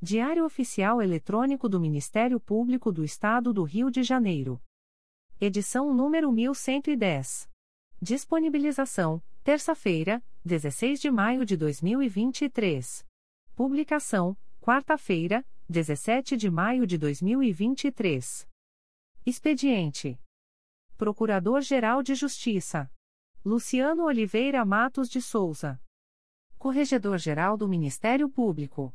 Diário Oficial Eletrônico do Ministério Público do Estado do Rio de Janeiro. Edição número 1110. Disponibilização: terça-feira, 16 de maio de 2023. Publicação: quarta-feira, 17 de maio de 2023. Expediente: Procurador-Geral de Justiça Luciano Oliveira Matos de Souza. Corregedor-Geral do Ministério Público.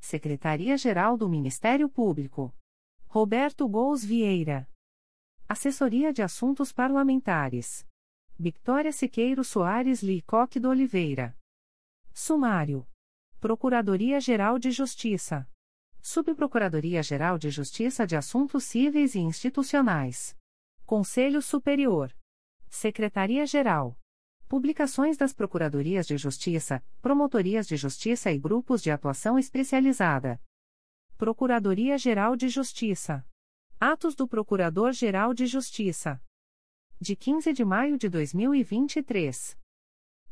Secretaria-Geral do Ministério Público. Roberto Gous Vieira. Assessoria de Assuntos Parlamentares. Victoria Siqueiro Soares Licoque do Oliveira. Sumário. Procuradoria-Geral de Justiça. Subprocuradoria-Geral de Justiça de Assuntos Cíveis e Institucionais. Conselho Superior. Secretaria-Geral. Publicações das Procuradorias de Justiça, Promotorias de Justiça e Grupos de Atuação Especializada. Procuradoria-Geral de Justiça. Atos do Procurador-Geral de Justiça. De 15 de maio de 2023.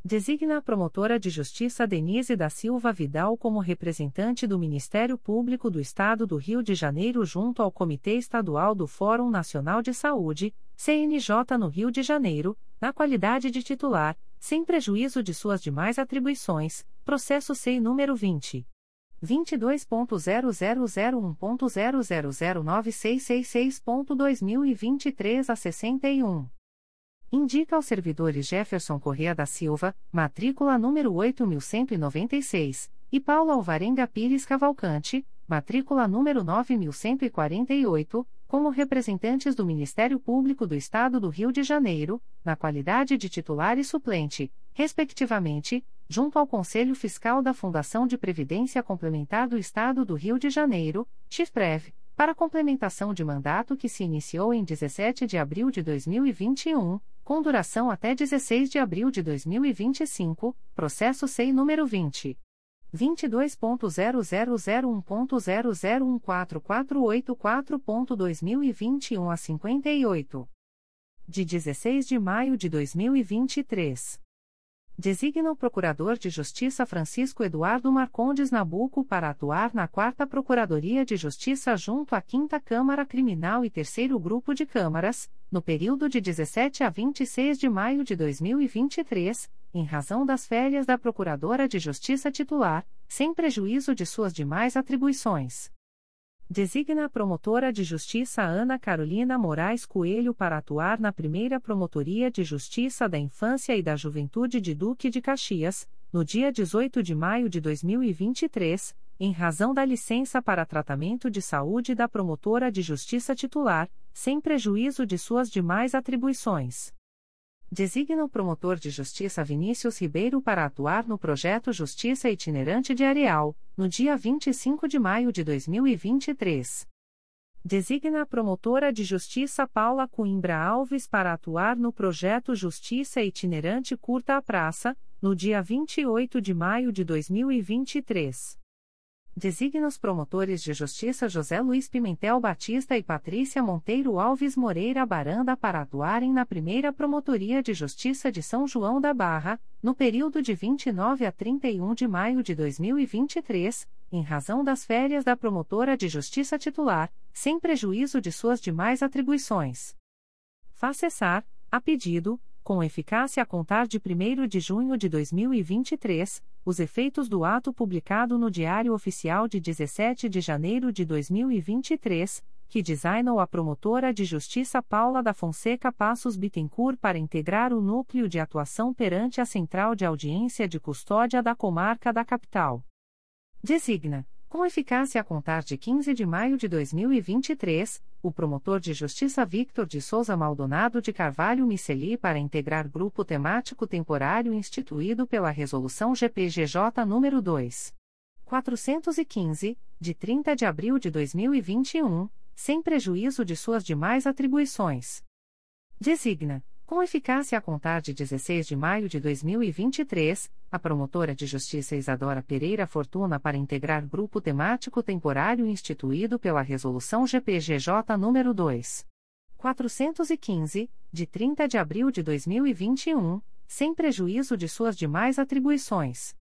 Designa a promotora de justiça Denise da Silva Vidal como representante do Ministério Público do Estado do Rio de Janeiro junto ao Comitê Estadual do Fórum Nacional de Saúde, CNJ no Rio de Janeiro, na qualidade de titular, sem prejuízo de suas demais atribuições, processo SEI número 20. 22.0001.0009666.2023 a 61. Indica aos servidores Jefferson Correa da Silva, matrícula número 8196, e Paulo Alvarenga Pires Cavalcante, matrícula número 9148, como representantes do Ministério Público do Estado do Rio de Janeiro, na qualidade de titular e suplente, respectivamente, junto ao Conselho Fiscal da Fundação de Previdência Complementar do Estado do Rio de Janeiro, CHIFPREV, para complementação de mandato que se iniciou em 17 de abril de 2021, com duração até 16 de abril de 2025, processo SEI número 20. 22.0001.0014484.2021 a 58. De 16 de maio de 2023. Designa o Procurador de Justiça Francisco Eduardo Marcondes Nabuco para atuar na 4 Procuradoria de Justiça junto à 5 Câmara Criminal e 3 Grupo de Câmaras, no período de 17 a 26 de maio de 2023, em razão das férias da Procuradora de Justiça titular, sem prejuízo de suas demais atribuições. Designa a promotora de justiça Ana Carolina Moraes Coelho para atuar na primeira Promotoria de Justiça da Infância e da Juventude de Duque de Caxias, no dia 18 de maio de 2023, em razão da licença para tratamento de saúde da promotora de justiça titular, sem prejuízo de suas demais atribuições. Designa o promotor de justiça Vinícius Ribeiro para atuar no projeto Justiça Itinerante de Areal, no dia 25 de maio de 2023. Designa a promotora de justiça Paula Coimbra Alves para atuar no projeto Justiça Itinerante Curta a Praça, no dia 28 de maio de 2023. Designa os promotores de justiça José Luiz Pimentel Batista e Patrícia Monteiro Alves Moreira Baranda para atuarem na primeira Promotoria de Justiça de São João da Barra, no período de 29 a 31 de maio de 2023, em razão das férias da promotora de justiça titular, sem prejuízo de suas demais atribuições. Faz cessar, a pedido, com eficácia a contar de 1 de junho de 2023, os efeitos do ato publicado no Diário Oficial de 17 de janeiro de 2023, que designou a promotora de justiça Paula da Fonseca Passos Bittencourt para integrar o núcleo de atuação perante a Central de Audiência de Custódia da Comarca da Capital. Designa com eficácia a contar de 15 de maio de 2023, o promotor de justiça Victor de Souza Maldonado de Carvalho Miceli para integrar grupo temático temporário instituído pela Resolução GPGJ nº 2. 415, de 30 de abril de 2021, sem prejuízo de suas demais atribuições. Designa com eficácia a contar de 16 de maio de 2023, a promotora de justiça Isadora Pereira Fortuna para integrar grupo temático temporário instituído pela Resolução GPGJ nº 2. 415, de 30 de abril de 2021, sem prejuízo de suas demais atribuições.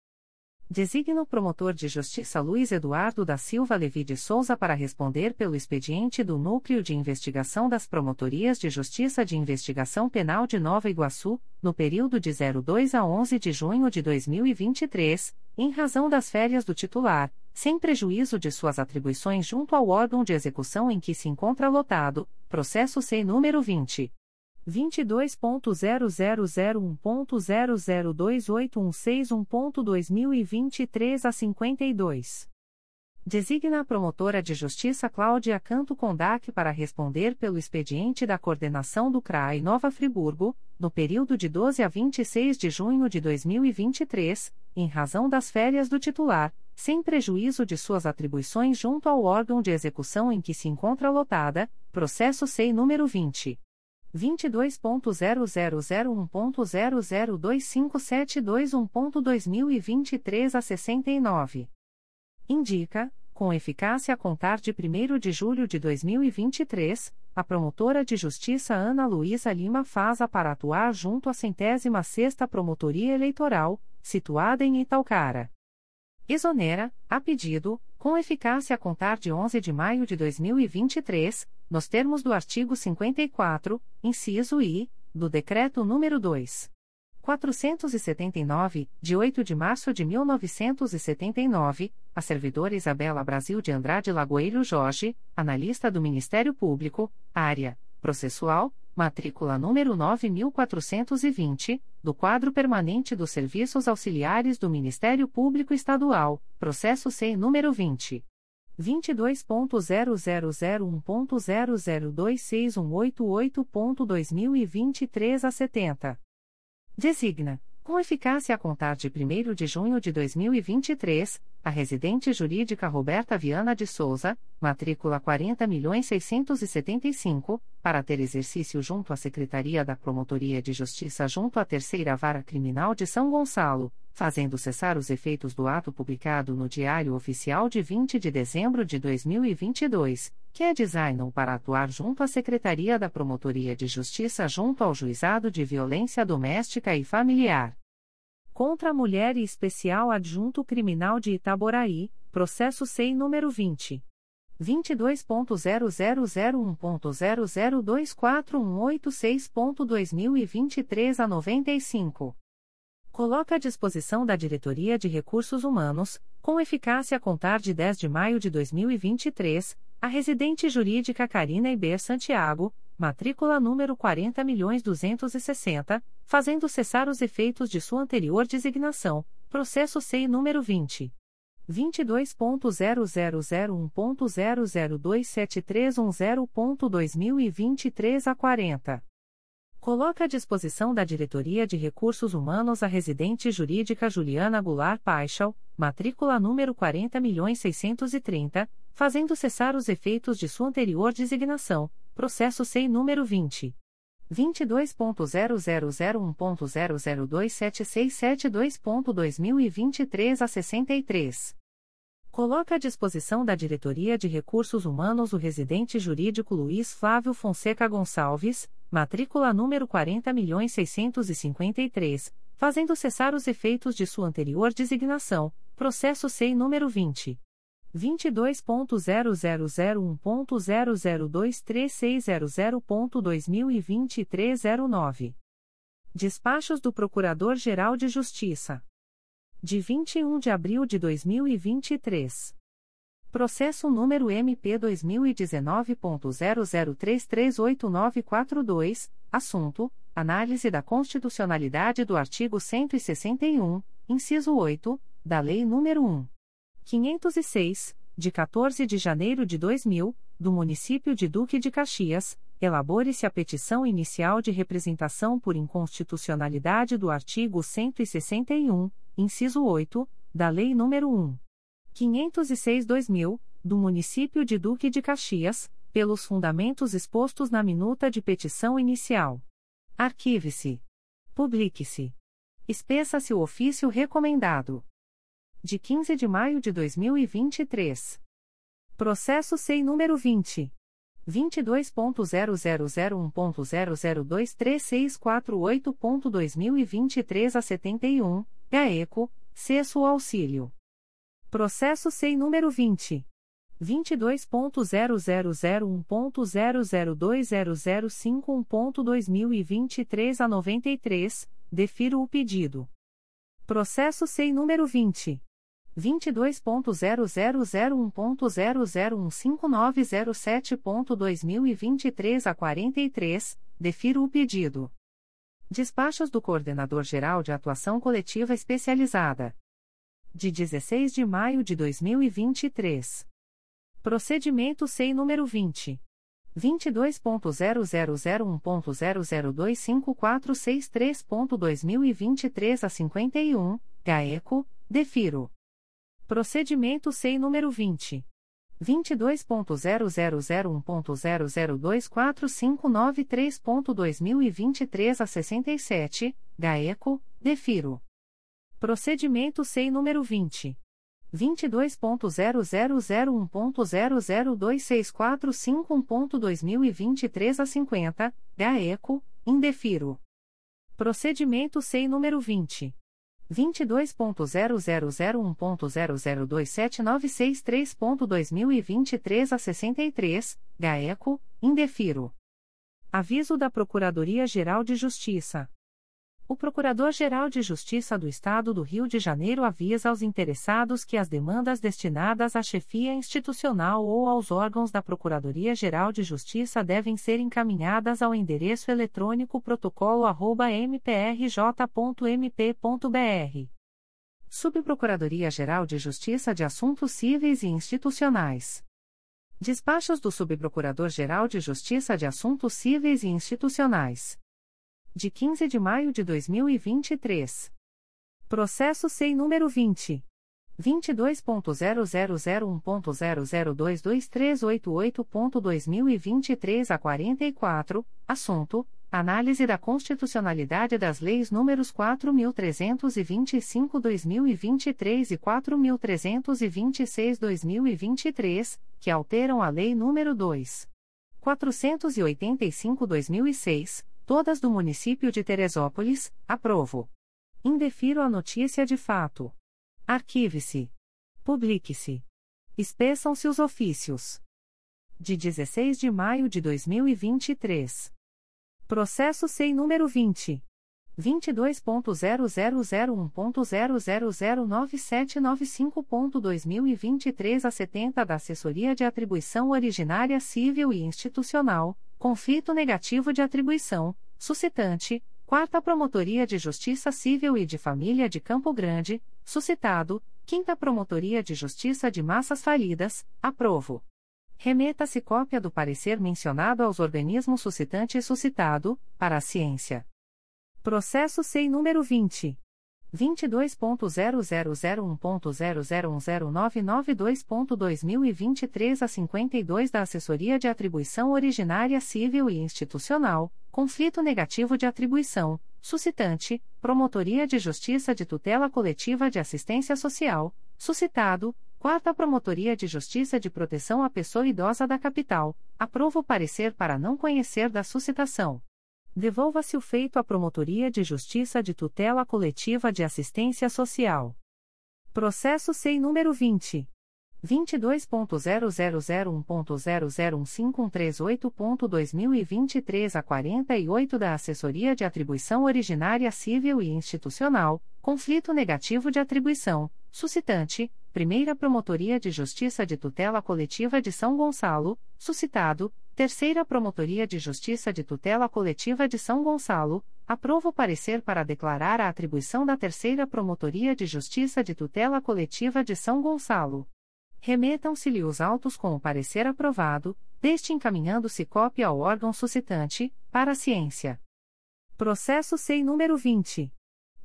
Designa o promotor de justiça Luiz Eduardo da Silva Levi de Souza para responder pelo expediente do Núcleo de Investigação das Promotorias de Justiça de Investigação Penal de Nova Iguaçu, no período de 02 a 11 de junho de 2023, em razão das férias do titular, sem prejuízo de suas atribuições junto ao órgão de execução em que se encontra lotado, processo SEI número 20. 22.0001.0028161.2023 a 52. Designa a promotora de justiça Cláudia Canto Condac para responder pelo expediente da coordenação do CRAI Nova Friburgo, no período de 12 a 26 de junho de 2023, em razão das férias do titular, sem prejuízo de suas atribuições junto ao órgão de execução em que se encontra lotada, processo SEI número 20. 22.0001.0025721.2023 a 69. Indica, com eficácia a contar de 1 de julho de 2023, a promotora de justiça Ana Luísa Lima Faza para atuar junto à centésima sexta Promotoria Eleitoral, situada em Italcara. Exonera, a pedido, com eficácia a contar de 11 de maio de 2023, nos termos do artigo 54, inciso I, do Decreto nº 2. 479, de 8 de março de 1979, a servidora Isabela Brasil de Andrade Lagoeiro Jorge, analista do Ministério Público, área processual, matrícula número 9420, do quadro permanente dos serviços auxiliares do Ministério Público Estadual, processo SEI número 20 22.0001.0026188.2023 a 70. Designa com eficácia a contar de 1 de junho de 2023, a residente jurídica Roberta Viana de Souza, matrícula 40.675, para ter exercício junto à Secretaria da Promotoria de Justiça junto à Terceira Vara Criminal de São Gonçalo, fazendo cessar os efeitos do ato publicado no Diário Oficial de 20 de dezembro de 2022, que é design para atuar junto à Secretaria da Promotoria de Justiça junto ao Juizado de Violência Doméstica e Familiar. Contra a Mulher e Especial Adjunto Criminal de Itaboraí, processo SEI número 20. 22.0001.0024186.2023 a 95. Coloca à disposição da Diretoria de Recursos Humanos, com eficácia a contar de 10 de maio de 2023, a residente jurídica Karina Iber Santiago, matrícula número 40.260, fazendo cessar os efeitos de sua anterior designação, processo SEI número 20. 22.0001.0027310.2023 a 40. Coloca à disposição da Diretoria de Recursos Humanos a residente jurídica Juliana Goulart Paixal, matrícula número 40.630, fazendo cessar os efeitos de sua anterior designação, processo SEI número 20. 22.0001.0027672.2023 a 63. Coloca à disposição da Diretoria de Recursos Humanos o residente jurídico Luiz Flávio Fonseca Gonçalves, matrícula número 40.653, fazendo cessar os efeitos de sua anterior designação, processo SEI número 20. 22.0001.0023600.2023 09. Despachos do Procurador-Geral de Justiça de 21 de abril de 2023. Processo número MP 2019.00338942, assunto: Análise da constitucionalidade do artigo 161, inciso 8, da Lei nº 1. 506, de 14 de janeiro de 2000, do município de Duque de Caxias, elabore-se a petição inicial de representação por inconstitucionalidade do artigo 161 inciso 8, da Lei nº 1. 506/2000, do município de Duque de Caxias, pelos fundamentos expostos na minuta de petição inicial. Arquive-se. Publique-se. Espeça-se o ofício recomendado. De 15 de maio de 2023. Processo SEI número 20. 22.0001.0023648.2023 a 71, GAECO, Cesso Auxílio. Processo SEI número 20. 22.0001.0020051.2023 a 93, defiro o pedido. Processo SEI número 20. 22.0001.0015907.2023 a 43, defiro o pedido. Despachos do Coordenador-Geral de Atuação Coletiva Especializada. De 16 de maio de 2023. Procedimento SEI número 20. 22.0001.0025463.2023 a 51, GAECO, defiro. Procedimento SEI número 20. 22.0001.0024593.2023 a 67, GAECO, defiro. Procedimento SEI número 20. 22.0001.0026451.2023 a 50, GAECO, indefiro. Procedimento SEI número 20. 22.0001.0027963.2023 a 63, GAECO, indefiro. Aviso da Procuradoria-Geral de Justiça. O Procurador-Geral de Justiça do Estado do Rio de Janeiro avisa aos interessados que as demandas destinadas à chefia institucional ou aos órgãos da Procuradoria-Geral de Justiça devem ser encaminhadas ao endereço eletrônico protocolo@mprj.mp.br. Subprocuradoria-Geral de Justiça de Assuntos Cíveis e Institucionais. Despachos do Subprocurador-Geral de Justiça de Assuntos Cíveis e Institucionais de 15 de maio de 2023. Processo SEI número 20. 22.0001.0022388.2023 a 44, assunto: Análise da constitucionalidade das leis números 4.325-2023 e 4.326-2023, que alteram a Lei nº 2. 485-2006 todas do município de Teresópolis, aprovo. Indefiro a notícia de fato. Arquive-se. Publique-se. Espeçam-se os ofícios. De 16 de maio de 2023. Processo SEI número 20. 22.0001.0009795.2023 a 70 da Assessoria de Atribuição Originária Civil e Institucional, conflito negativo de atribuição, suscitante, Quarta Promotoria de Justiça Civil e de Família de Campo Grande, suscitado, Quinta Promotoria de Justiça de Massas Falidas, aprovo. Remeta-se cópia do parecer mencionado aos organismos suscitante e suscitado, para a ciência. Processo SEI número 20. 22.0001.0010992.2023 a 52 da Assessoria de Atribuição Originária Civil e Institucional, conflito negativo de atribuição, suscitante, Promotoria de Justiça de Tutela Coletiva de Assistência Social, suscitado, Quarta Promotoria de Justiça de Proteção à Pessoa Idosa da Capital, aprova o parecer para não conhecer da suscitação. Devolva-se o feito à Promotoria de Justiça de Tutela Coletiva de Assistência Social. Processo SEI número 20. 22.0001.0015138.2023 a 48 da Assessoria de Atribuição Originária Civil e Institucional, conflito negativo de atribuição, suscitante, Primeira Promotoria de Justiça de Tutela Coletiva de São Gonçalo, suscitado, Terceira Promotoria de Justiça de Tutela Coletiva de São Gonçalo, aprova o parecer para declarar a atribuição da Terceira Promotoria de Justiça de Tutela Coletiva de São Gonçalo remetam-se-lhe os autos com o parecer aprovado, deste encaminhando-se cópia ao órgão suscitante, para ciência. Processo SEI número 20.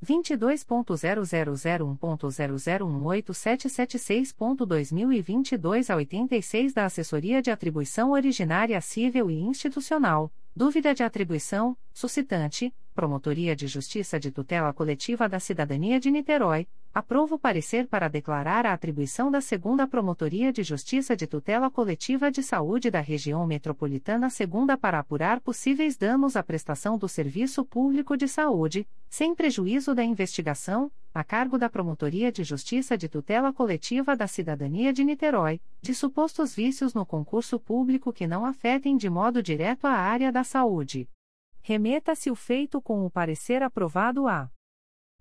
22.0001.0018776.2022 a 86 da Assessoria de Atribuição Originária Civil e Institucional, dúvida de atribuição, suscitante, Promotoria de Justiça de Tutela Coletiva da Cidadania de Niterói, aprova o parecer para declarar a atribuição da Segunda Promotoria de Justiça de Tutela Coletiva de Saúde da Região Metropolitana Segunda para apurar possíveis danos à prestação do serviço público de saúde, sem prejuízo da investigação, a cargo da Promotoria de Justiça de Tutela Coletiva da Cidadania de Niterói, de supostos vícios no concurso público que não afetem de modo direto a área da saúde. Remeta-se o feito com o parecer aprovado a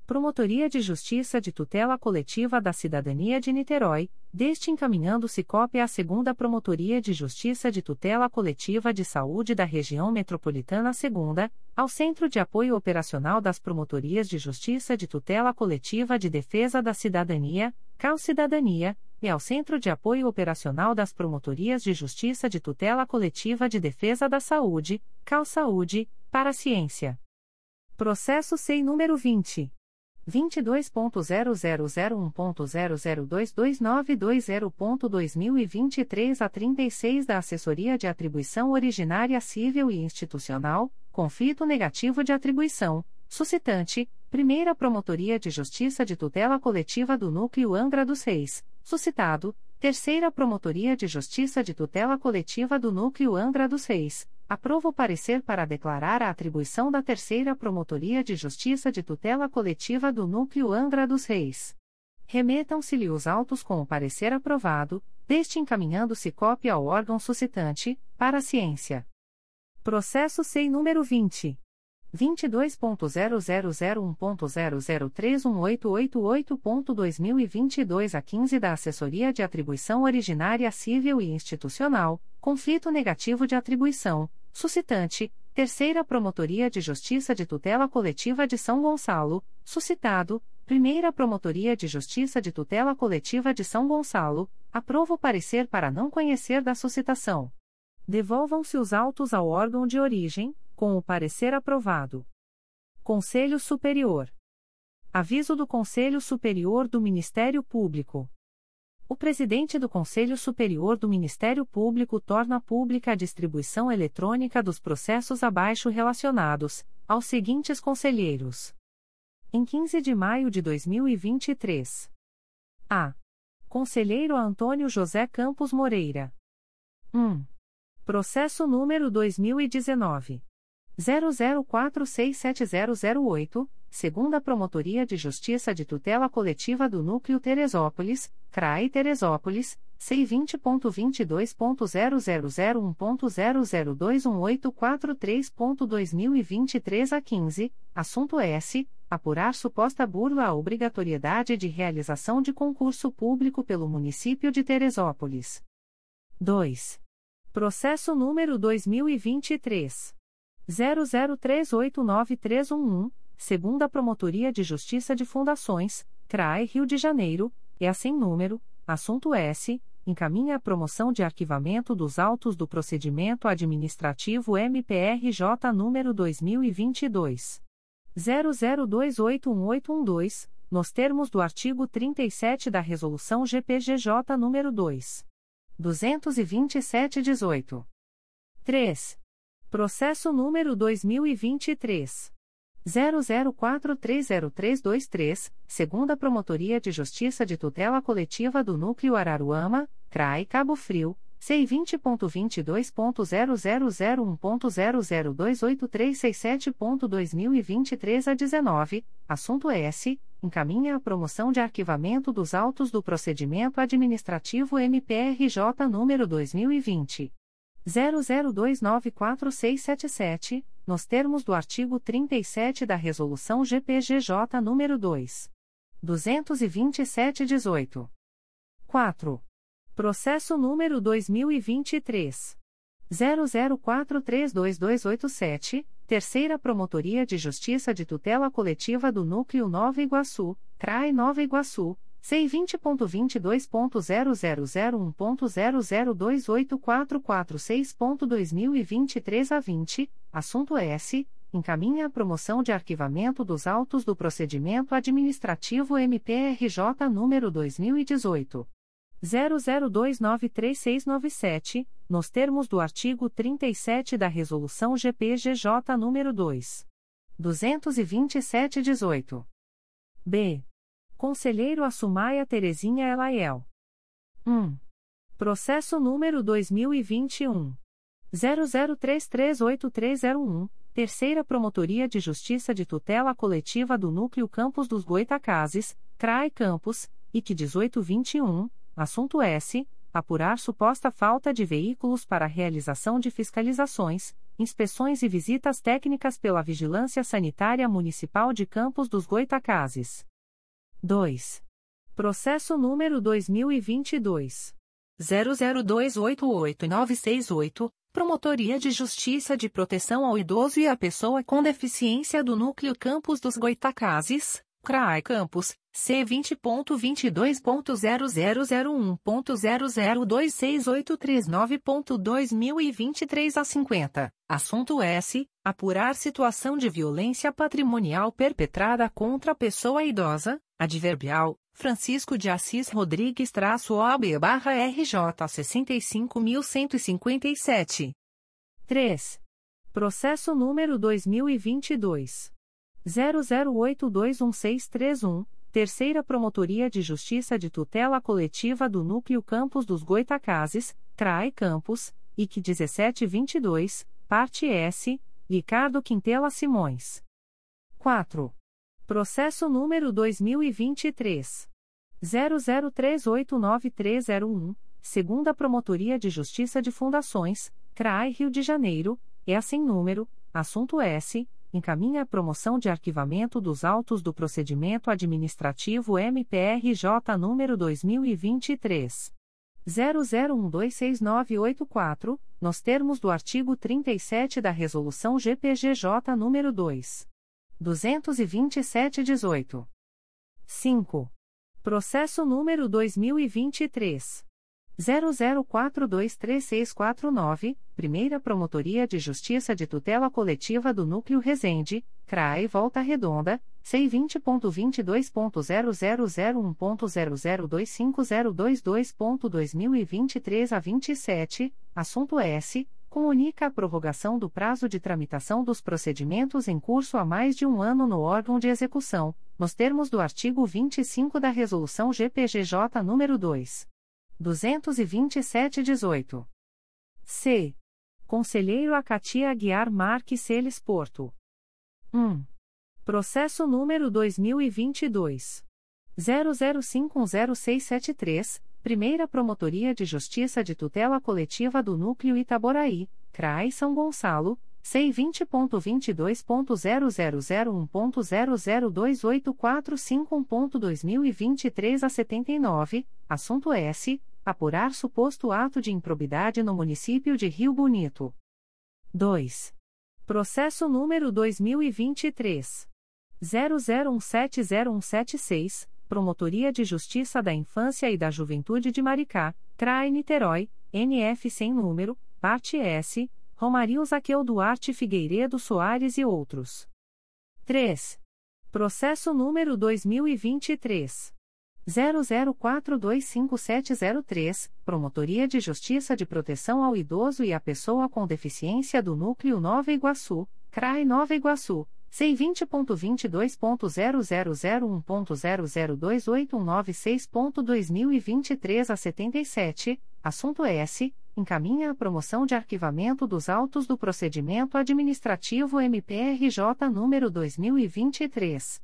Promotoria de Justiça de Tutela Coletiva da Cidadania de Niterói, deste encaminhando-se cópia à Segunda Promotoria de Justiça de Tutela Coletiva de Saúde da Região Metropolitana Segunda, ao Centro de Apoio Operacional das Promotorias de Justiça de Tutela Coletiva de Defesa da Cidadania, CAL Cidadania, e ao Centro de Apoio Operacional das Promotorias de Justiça de Tutela Coletiva de Defesa da Saúde, CAL Saúde, para a Ciência. Processo SEI número 20. 22.0001.0022920.2023 a 36 da Assessoria de Atribuição Originária Civil e Institucional, conflito negativo de atribuição, suscitante, Primeira Promotoria de Justiça de Tutela Coletiva do Núcleo Angra dos Reis, suscitado, Terceira Promotoria de Justiça de Tutela Coletiva do Núcleo Angra dos Reis, aprova o parecer para declarar a atribuição da Terceira Promotoria de Justiça de Tutela Coletiva do Núcleo Angra dos Reis. Remetam-se-lhe os autos com o parecer aprovado, deste encaminhando-se cópia ao órgão suscitante, para a ciência. Processo SEI número 20. 22.0001.0031888.2022 a 15 da Assessoria de Atribuição Originária Civil e Institucional, conflito negativo de atribuição, suscitante, Terceira Promotoria de Justiça de Tutela Coletiva de São Gonçalo, suscitado, Primeira Promotoria de Justiça de Tutela Coletiva de São Gonçalo, aprova o parecer para não conhecer da suscitação. Devolvam-se os autos ao órgão de origem, com o parecer aprovado. Conselho Superior. Aviso do Conselho Superior do Ministério Público. O presidente do Conselho Superior do Ministério Público torna pública a distribuição eletrônica dos processos abaixo relacionados, aos seguintes conselheiros. Em 15 de maio de 2023. A. Conselheiro Antônio José Campos Moreira. 1. Processo número 2019. 00467008, segunda Promotoria de Justiça de Tutela Coletiva do Núcleo Teresópolis, CRAE Teresópolis, C20.22.0001.0021843.2023 a 15, assunto S. Apurar suposta burla à obrigatoriedade de realização de concurso público pelo município de Teresópolis. 2. Processo número 2023. 00389311, segunda Promotoria de Justiça de Fundações, CRAE Rio de Janeiro, é assim número, assunto S, encaminha a promoção de arquivamento dos autos do procedimento administrativo MPRJ número 2022 00281812, nos termos do artigo 37 da Resolução GPGJ número 2 227/18. 3. Processo número 2023 00430323, segunda Promotoria de Justiça de Tutela Coletiva do Núcleo Araruama, CRAI Cabo Frio, C20.22.0001.0028367.2023 a 19, assunto S. Encaminha a promoção de arquivamento dos autos do procedimento administrativo MPRJ número 2020. 00294677, nos termos do artigo 37 da Resolução GPGJ nº 2. 227-18. 4. Processo número 2023. 00432287, Terceira Promotoria de Justiça de Tutela Coletiva do Núcleo Nova Iguaçu, CRAE Nova Iguaçu, C20.22.0001.0028446.2023 a 20, assunto S. Encaminha a promoção de arquivamento dos autos do procedimento administrativo MPRJ número 2018. 00293697, nos termos do artigo 37 da Resolução GPGJ nº 2. 227-18. B. Conselheiro Assumaia Terezinha Elaiel. 1. Processo número 2021. 00338301, Terceira Promotoria de Justiça de Tutela Coletiva do Núcleo Campos dos Goitacazes, CRAE Campos, IC 1821, assunto S. Apurar suposta falta de veículos para realização de fiscalizações, inspeções e visitas técnicas pela Vigilância Sanitária Municipal de Campos dos Goitacazes. 2. Processo número 2022. 00288968, Promotoria de Justiça de Proteção ao Idoso e à Pessoa com Deficiência do Núcleo Campos dos Goitacazes, CRAI Campos, C20.22.0001.0026839.2023 a 50. Assunto S. Apurar situação de violência patrimonial perpetrada contra a pessoa idosa, adverbial, Francisco de Assis Rodrigues traço OAB barra RJ 65.157. 3. Processo número 2022. 00821631, Terceira Promotoria de Justiça de Tutela Coletiva do Núcleo Campos dos Goitacazes, CRAE Campos, IC 1722, Parte S, Ricardo Quintela Simões. 4. Processo número 2023. 00389301, Segunda Promotoria de Justiça de Fundações, CRAE Rio de Janeiro, é assim número, assunto S encaminha a promoção de arquivamento dos autos do procedimento administrativo MPRJ número 2023 00126984, nos termos do artigo 37 da resolução GPGJ número 2 227/18. 5. Processo número 2023 00423649, Primeira Promotoria de Justiça de Tutela Coletiva do Núcleo Resende, CRAE Volta Redonda, C20.22.0001.0025022.2023 a 27, assunto S. Comunica a prorrogação do prazo de tramitação dos procedimentos em curso há mais de um ano no órgão de execução, nos termos do artigo 25 da Resolução GPGJ nº 2. 227-18. C. Conselheiro Acatia Aguiar Marques Celes Porto. 1. Processo número 2022. 00510673, Primeira Promotoria de Justiça de Tutela Coletiva do Núcleo Itaboraí, CRAI São Gonçalo, C20.22.0001.0028451.2023 a 79, assunto S. Apurar suposto ato de improbidade no município de Rio Bonito. 2. Processo número 2023. 00170176, Promotoria de Justiça da Infância e da Juventude de Maricá, CRAE Niterói, NF sem número, parte S Romario Zaqueu Duarte Figueiredo Soares e outros. 3. Processo número 2023. 00425703, Promotoria de Justiça de Proteção ao Idoso e à Pessoa com Deficiência do Núcleo Nova Iguaçu, CRAI Nova Iguaçu, C20.22.0001.0028196.2023 a 77, assunto S. Encaminha a promoção de arquivamento dos autos do procedimento administrativo MPRJ número 2023.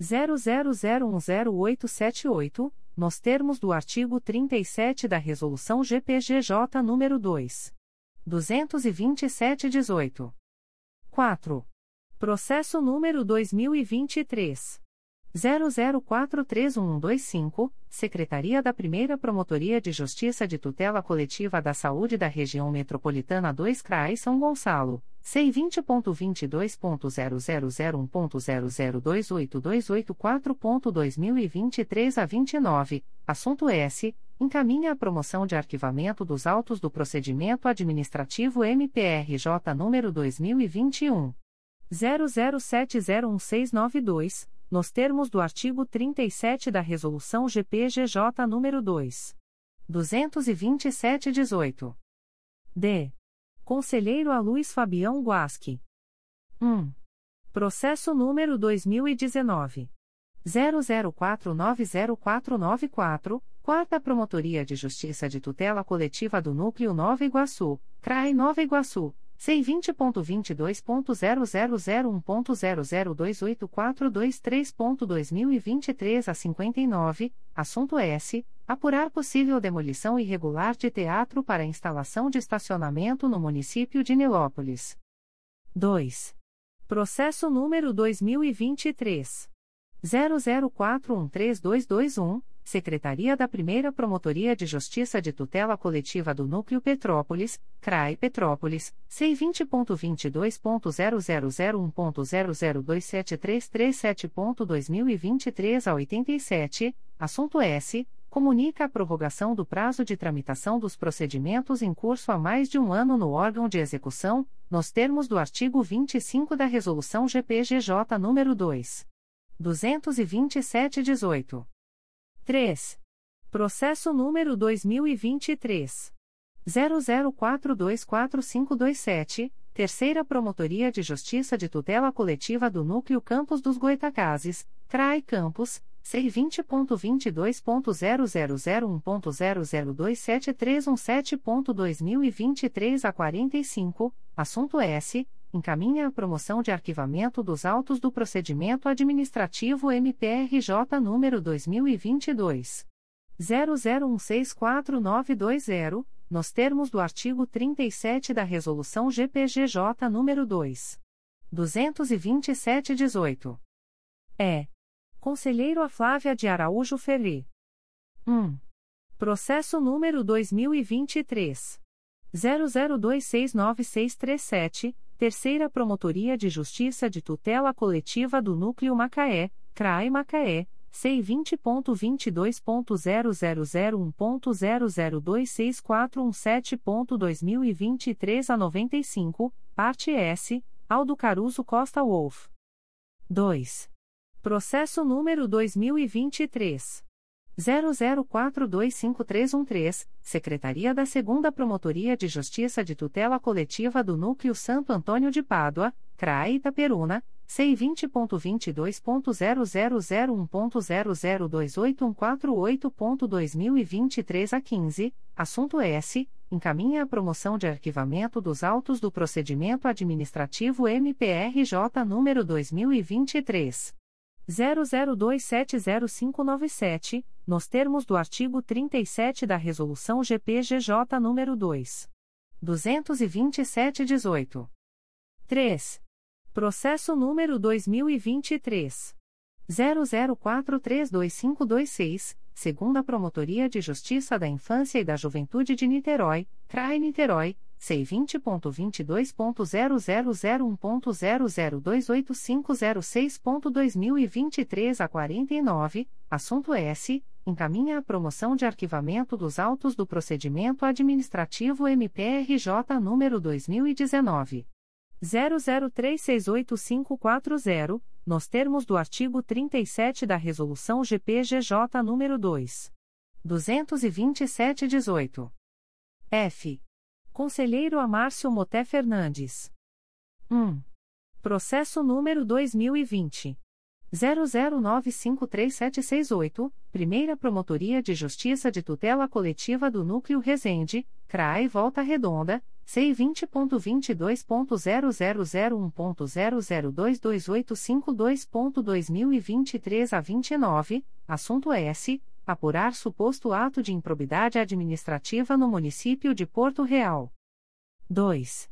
00010878, nos termos do artigo 37 da Resolução GPGJ nº 2. 227-18. 4. Processo número 2023. 00431125, Secretaria da Primeira Promotoria de Justiça de Tutela Coletiva da Saúde da Região Metropolitana 2 CRAI São Gonçalo, C20.22.0001.0028284.2023 a 29, assunto S. Encaminha a promoção de arquivamento dos autos do procedimento administrativo MPRJ número 2021. 00701692, nos termos do artigo 37 da Resolução GPGJ nº 2. 227-18. D. Conselheiro a Luiz Fabião Guasque. 1. Processo número 2019. 00490494, Quarta Promotoria de Justiça de Tutela Coletiva do Núcleo Nova Iguaçu, CRAE Nova Iguaçu, C20.22.0001.0028423.2023 a 59, assunto S. Apurar possível demolição irregular de teatro para instalação de estacionamento no município de Nilópolis. 2. Processo número 2023. 00413221. Secretaria da Primeira Promotoria de Justiça de Tutela Coletiva do Núcleo Petrópolis, CRAI Petrópolis, C20.22.0001.0027337.2023 a 87, assunto S. Comunica a prorrogação do prazo de tramitação dos procedimentos em curso há mais de um ano no órgão de execução, nos termos do artigo 25 da Resolução GPGJ nº 2. 227-18. 3. Processo número 2023. 00424527, Terceira Promotoria de Justiça de Tutela Coletiva do Núcleo Campos dos Goitacazes, CRAI Campos, C20.22.0001.0027317.2023 a 45, assunto S encaminha a promoção de arquivamento dos autos do procedimento administrativo MPRJ número 2022 00164920, nos termos do artigo 37 da resolução GPGJ número 2 227/18. É Conselheiro a Flávia de Araújo Ferri. 1. Processo número 2023 00269637 Terceira Promotoria de Justiça de Tutela Coletiva do Núcleo Macaé, CRAE Macaé, C20.22.0001.0026417.2023 a 95, parte S, Aldo Caruso Costa Wolf. 2. Processo número 2023. 00425313, Secretaria da 2 Promotoria de Justiça de Tutela Coletiva do Núcleo Santo Antônio de Pádua, CRAE Itaperuna, C20.22.0001.0028148.2023 a 15, assunto S. Encaminha a promoção de arquivamento dos autos do procedimento administrativo MPRJ número 2023. 00270597, nos termos do artigo 37 da Resolução GPGJ nº 2. 227-18. 3. Processo número 2023. 00432526, segunda Promotoria de Justiça da Infância e da Juventude de Niterói, CRAI Niterói, C20.22.0001.0028506.2023 a 49, assunto S. Encaminha a promoção de arquivamento dos autos do procedimento administrativo MPRJ número 2019. 00368540, nos termos do artigo 37 da Resolução GPGJ nº 2. 227-18. F. Conselheiro Amárcio Moté Fernandes. 1. Processo número 2020. 00953768, Primeira Promotoria de Justiça de Tutela Coletiva do Núcleo Resende, CRAE Volta Redonda, C20.22.0001.0022852.2023 a 29, assunto S. Apurar suposto ato de improbidade administrativa no município de Porto Real. 2.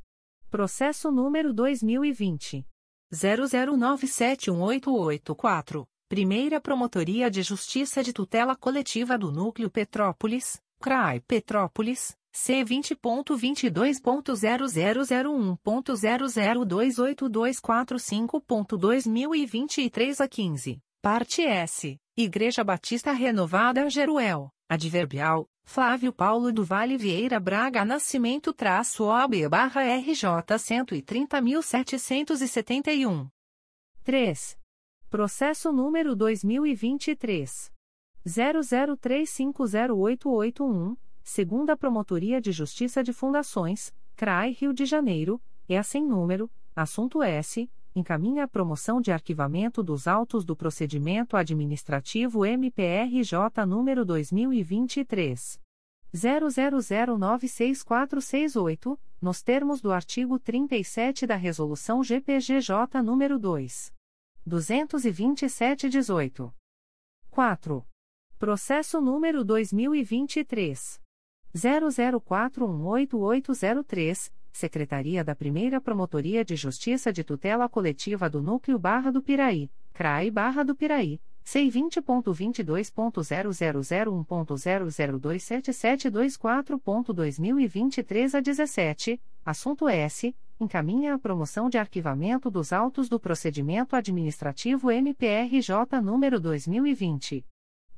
Processo número 2020. 00971884, Primeira Promotoria de Justiça de Tutela Coletiva do Núcleo Petrópolis, CRAI Petrópolis, C20.22.0001.0028245.2023 a 15, parte S, Igreja Batista Renovada Jeruel, adverbial, Flávio Paulo do Vale Vieira Braga Nascimento traço OB barra RJ 130.771. 3. Processo número 2023. 00350881, segunda Promotoria de Justiça de Fundações, CRAI Rio de Janeiro, é sem número, assunto S, encaminha a promoção de arquivamento dos autos do procedimento administrativo MPRJ número 2023 00096468, nos termos do artigo 37 da resolução GPGJ número 2 227/18. 4. Processo número 2023 00418803 Secretaria da Primeira Promotoria de Justiça de Tutela Coletiva do Núcleo Barra do Piraí, CRAI Barra do Piraí, C20.22.0001.0027724.2023 a 17, assunto S. Encaminha a promoção de arquivamento dos autos do procedimento administrativo MPRJ número 2020.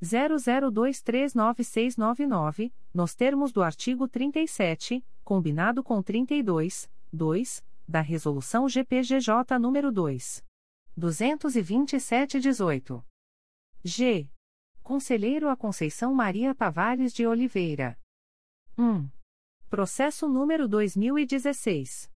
00239699, nos termos do artigo 37, combinado com 32, 2, da Resolução GPGJ nº 2. 227-18. G. Conselheiro a Conceição Maria Tavares de Oliveira. 1. Processo número 2016.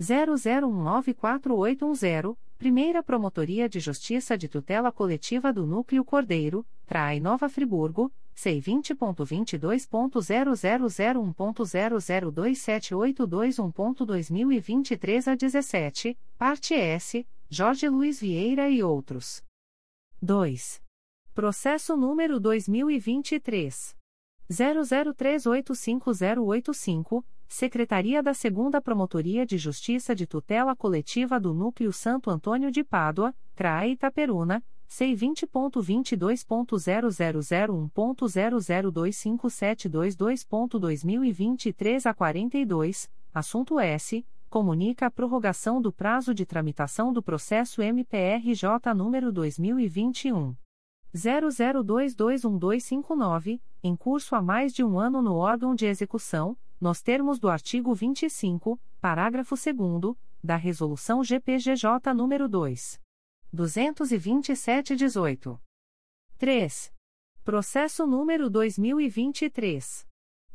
00194810, Primeira Promotoria de Justiça de Tutela Coletiva do Núcleo Cordeiro, Trai Nova Friburgo, C20.22.0001.0027821.2023 a 17, parte S, Jorge Luiz Vieira e outros. 2. Processo número 2023. 00385085, Secretaria da 2 Promotoria de Justiça de Tutela Coletiva do Núcleo Santo Antônio de Pádua, CRAE Itaperuna, C20.22.0001.0025722.2023 a 42, assunto S. Comunica a prorrogação do prazo de tramitação do processo MPRJ número 2021. 00221259, em curso há mais de um ano no órgão de execução, nos termos do artigo 25, parágrafo 2 da Resolução GPGJ nº 2. 227-18. 3. Processo número 2023.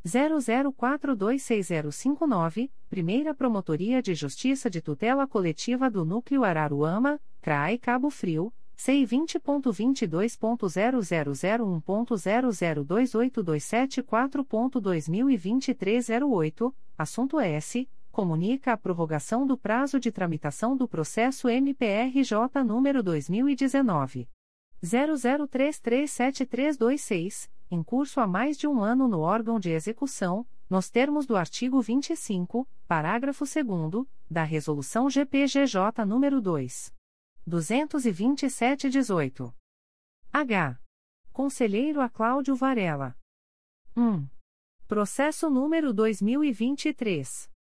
00426059, Primeira Promotoria de Justiça de Tutela Coletiva do Núcleo Araruama, CRAE Cabo Frio, C20.22.0001.0028274.2023 08, assunto S. Comunica a prorrogação do prazo de tramitação do processo MPRJ número 2019. 00337326, em curso há mais de um ano no órgão de execução, nos termos do artigo 25, parágrafo 2 da Resolução GPGJ nº 2. 227-18. H. Conselheiro a Cláudio Varela. 1. Processo número 2023.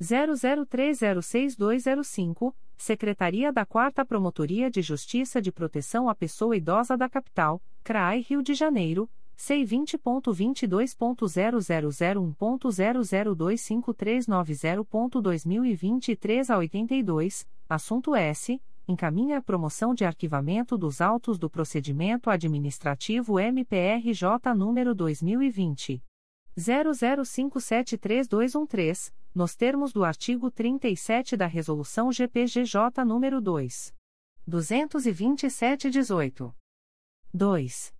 00306205, Secretaria da 4 Promotoria de Justiça de Proteção à Pessoa Idosa da Capital, CRAI Rio de Janeiro, C20.22.0001.0025390.2023 a 82, assunto S. Encaminha a promoção de arquivamento dos autos do procedimento administrativo MPRJ número 2020 00573213, nos termos do artigo 37 da Resolução GPGJ nº 2. 227-18. 2.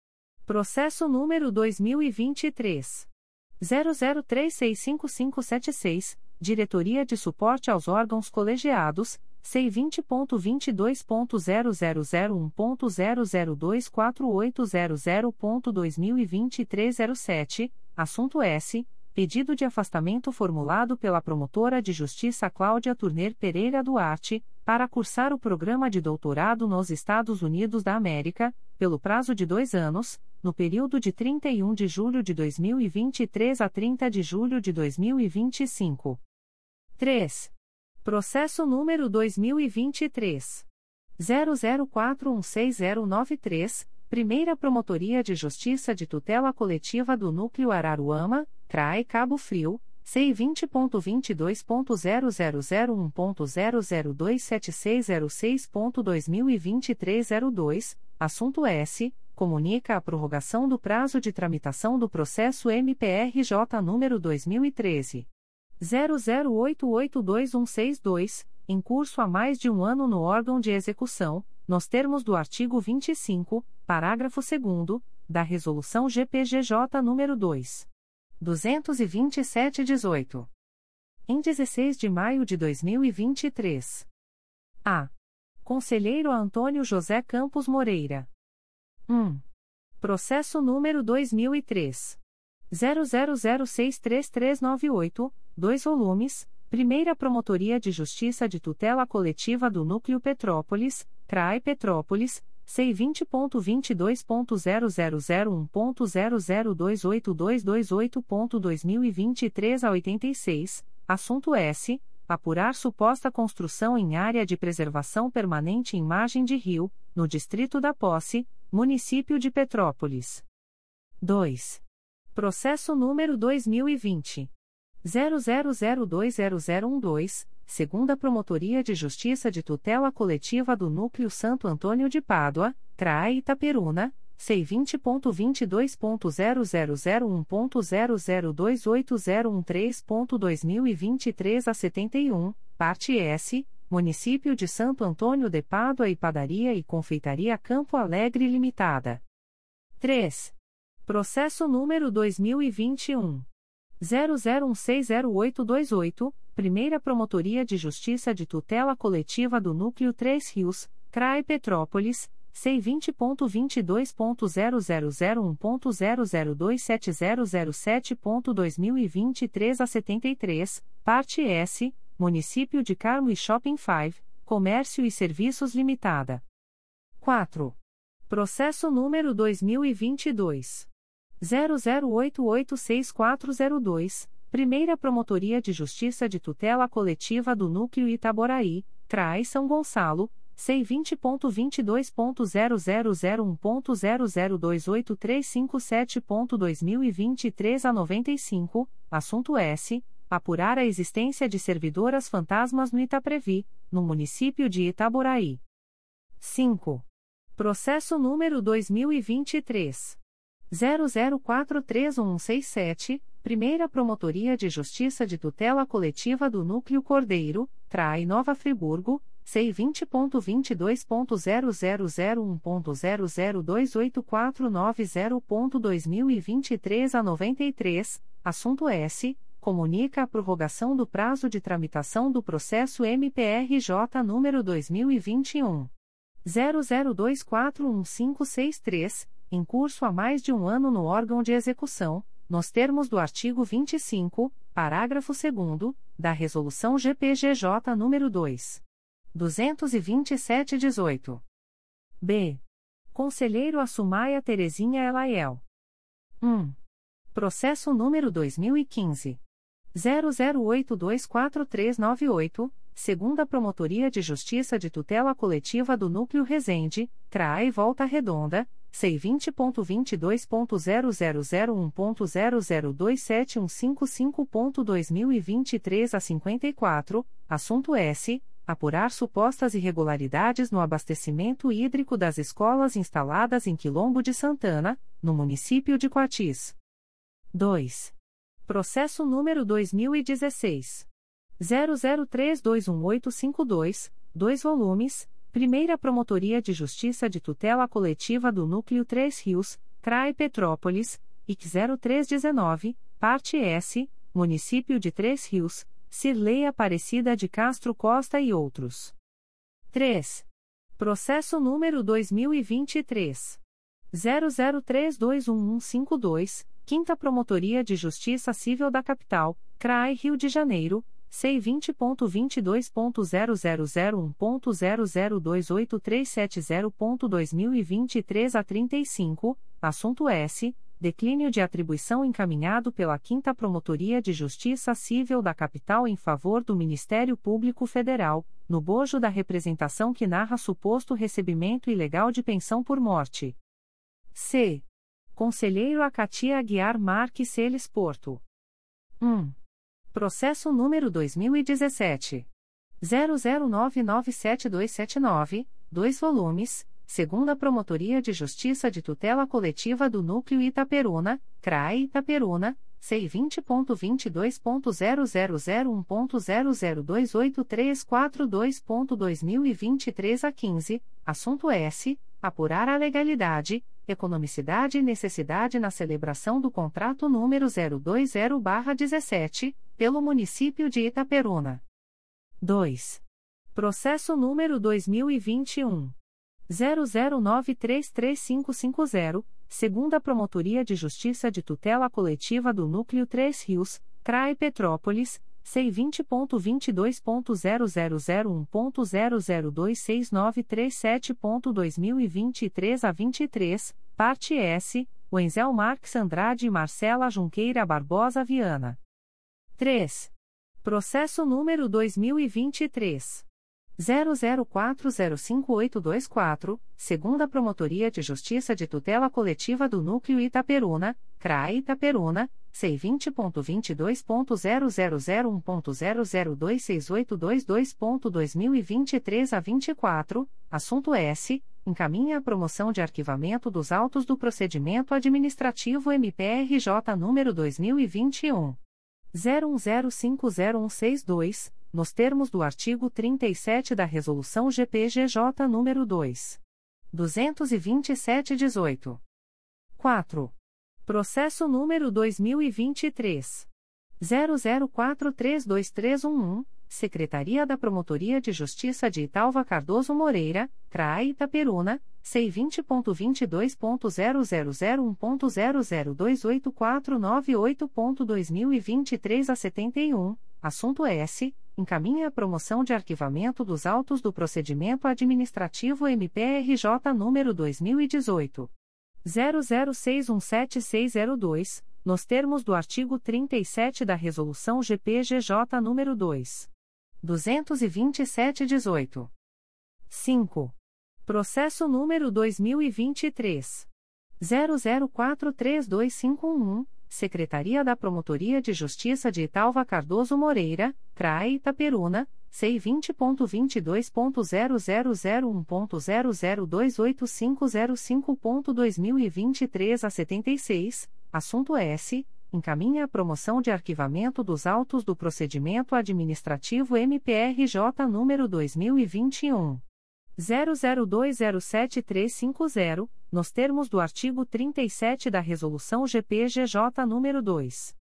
Processo número 2023. 00365576, Diretoria de Suporte aos Órgãos Colegiados, C20.22.0001.0024800.2023 07, assunto S. Pedido de afastamento formulado pela promotora de justiça Cláudia Turner Pereira Duarte, para cursar o programa de doutorado nos Estados Unidos da América, pelo prazo de dois anos, no período de 31 de julho de 2023 a 30 de julho de 2025. 3. Processo número 2023. 00416093, Primeira Promotoria de Justiça de Tutela Coletiva do Núcleo Araruama, CRAE Cabo Frio, C20.22.0001.0027606.2023 02, assunto S. Comunica a prorrogação do prazo de tramitação do processo MPRJ número 2013. 00882162, em curso há mais de um ano no órgão de execução, nos termos do artigo 25, parágrafo 2 da Resolução GPGJ nº 2. 227-18. Em 16 de maio de 2023. A. Conselheiro Antônio José Campos Moreira. 1. Processo número 2003. 00063398, 2 volumes, Primeira Promotoria de Justiça de Tutela Coletiva do Núcleo Petrópolis, CRAE Petrópolis, C20.22.0001.0028228.2023 a 86, assunto S. Apurar suposta construção em área de preservação permanente em margem de rio, no Distrito da Posse, Município de Petrópolis. 2. Processo número 2020. 00020012, segunda Promotoria de Justiça de Tutela Coletiva do Núcleo Santo Antônio de Pádua, CRAE Itaperuna, C20.22.0001.0028013.2023 a 71, parte S, Município de Santo Antônio de Pádua e Padaria e Confeitaria Campo Alegre Limitada. 3. Processo número 2021. 00160828, Primeira Promotoria de Justiça de Tutela Coletiva do Núcleo 3 Rios, CRAE Petrópolis, C20.22.0001.0027007.2023 a 73, parte S, Município de Carmo e Shopping 5, Comércio e Serviços Limitada. 4. Processo número 2022. 00886402, Primeira Promotoria de Justiça de Tutela Coletiva do Núcleo Itaboraí, CRAI São Gonçalo, C20.22.0001.0028357.2023 a 95, assunto S. Apurar a existência de servidoras fantasmas no Itaprevi, no município de Itaboraí. 5. Processo número 2023. 00431167, Primeira Promotoria de Justiça de Tutela Coletiva do Núcleo Cordeiro, Trai Nova Friburgo, C20.22.0001.0028490.2023 a 93, assunto S. Comunica a prorrogação do prazo de tramitação do processo MPRJ número 2021. 00241563 em curso há mais de um ano no órgão de execução, nos termos do artigo 25, parágrafo 2 da Resolução GPGJ nº 2. 227-18. B. Conselheiro Assumaia Terezinha Elaiel. 1. Processo número 2015. 00824398, segunda Promotoria de Justiça de Tutela Coletiva do Núcleo Resende, CRAE Volta Redonda, C20.22.0001.0027155.2023 a 54, assunto S. Apurar supostas irregularidades no abastecimento hídrico das escolas instaladas em Quilombo de Santana, no município de Coatis. 2. Processo número 2016. 00321852, 2 volumes, Primeira Promotoria de Justiça de Tutela Coletiva do Núcleo 3 Rios, CRAE Petrópolis, IC 0319, Parte S, Município de Três Rios, Cirlei Aparecida de Castro Costa e outros. 3. Processo número 2023. 00321152, Quinta Promotoria de Justiça Civil da Capital, CRAE Rio de Janeiro, C20.22.0001.0028370.2023 a 35, assunto S. Declínio de atribuição encaminhado pela 5 Promotoria de Justiça Civil da Capital em favor do Ministério Público Federal, no bojo da representação que narra suposto recebimento ilegal de pensão por morte. C. Conselheiro Acatia Aguiar Marques Celes Porto. 1. Processo número 2017. 00997279, 2 volumes, segunda Promotoria de Justiça de Tutela Coletiva do Núcleo Itaperuna, CRAE Itaperuna, C20.22.0001.0028342.2023 a 15, assunto S. Apurar a legalidade, economicidade e necessidade na celebração do contrato número 020-17, pelo município de Itaperuna. 2. Processo número 2021. 00933550, segunda Promotoria de Justiça de Tutela Coletiva do Núcleo 3 Rios, CRAE Petrópolis, C20.22.0001.0026937.2023 a 23, parte S, Wenzel Marques Andrade e Marcela Junqueira Barbosa Viana. 3. Processo número 2023. 00405824, segunda Promotoria de Justiça de Tutela Coletiva do Núcleo Itaperuna, CRAE Itaperuna, C20.22.0001.0026822.2023 a 24, assunto S. Encaminha a promoção de arquivamento dos autos do procedimento administrativo MPRJ número 2021. 01050162, nos termos do artigo 37 da Resolução GPGJ nº 2. 227-18. 4. Processo número 2023. 00432311, Secretaria da Promotoria de Justiça de Italva Cardoso Moreira, CRAI Itaperuna, C20.22.0001.0028498.2023 a 71, assunto S. Encaminha a promoção de arquivamento dos autos do procedimento administrativo MPRJ número 2018. 00617602, nos termos do artigo 37 da Resolução GPGJ nº 2. 227-18. 5. Processo número 2023. 00432511, Secretaria da Promotoria de Justiça de Italva Cardoso Moreira, CRAE Itaperuna, C20.22.0001.0028505.2023 a 76, assunto S encaminha a promoção de arquivamento dos autos do procedimento administrativo MPRJ número 2021 00207350, nos termos do artigo 37 da resolução GPGJ número 2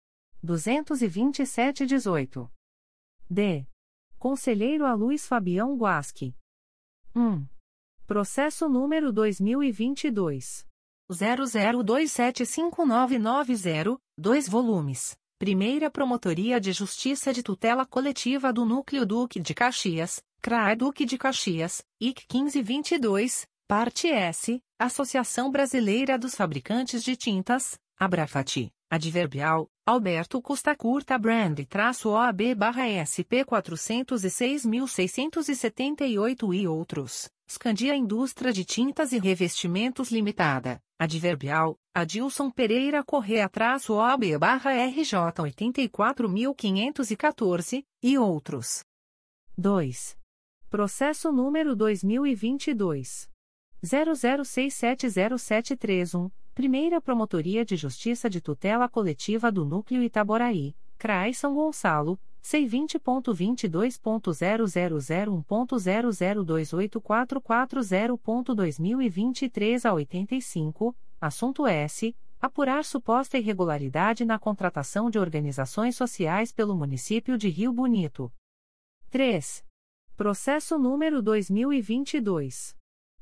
227/18. D. Conselheiro a Luiz Fabião Guasque. 1. Processo número 2022 00275990, 2 volumes. Primeira Promotoria de Justiça de Tutela Coletiva do Núcleo Duque de Caxias, CRAE Duque de Caxias, IC 1522, Parte S, Associação Brasileira dos Fabricantes de Tintas, Abrafati, Adverbial, Alberto Costa Curta Brand traço OAB barra SP 406678 e outros. Scandia Indústria de Tintas e Revestimentos Limitada, Adverbial, Adilson Pereira Correa traço OAB barra RJ 84514, e outros. 2. Processo número 2022. 00670731 Primeira Promotoria de Justiça de Tutela Coletiva do Núcleo Itaboraí, CRAI São Gonçalo, C20.22.0001.0028440.2023 a 85, assunto S. Apurar suposta irregularidade na contratação de organizações sociais pelo município de Rio Bonito. 3. Processo número 2022.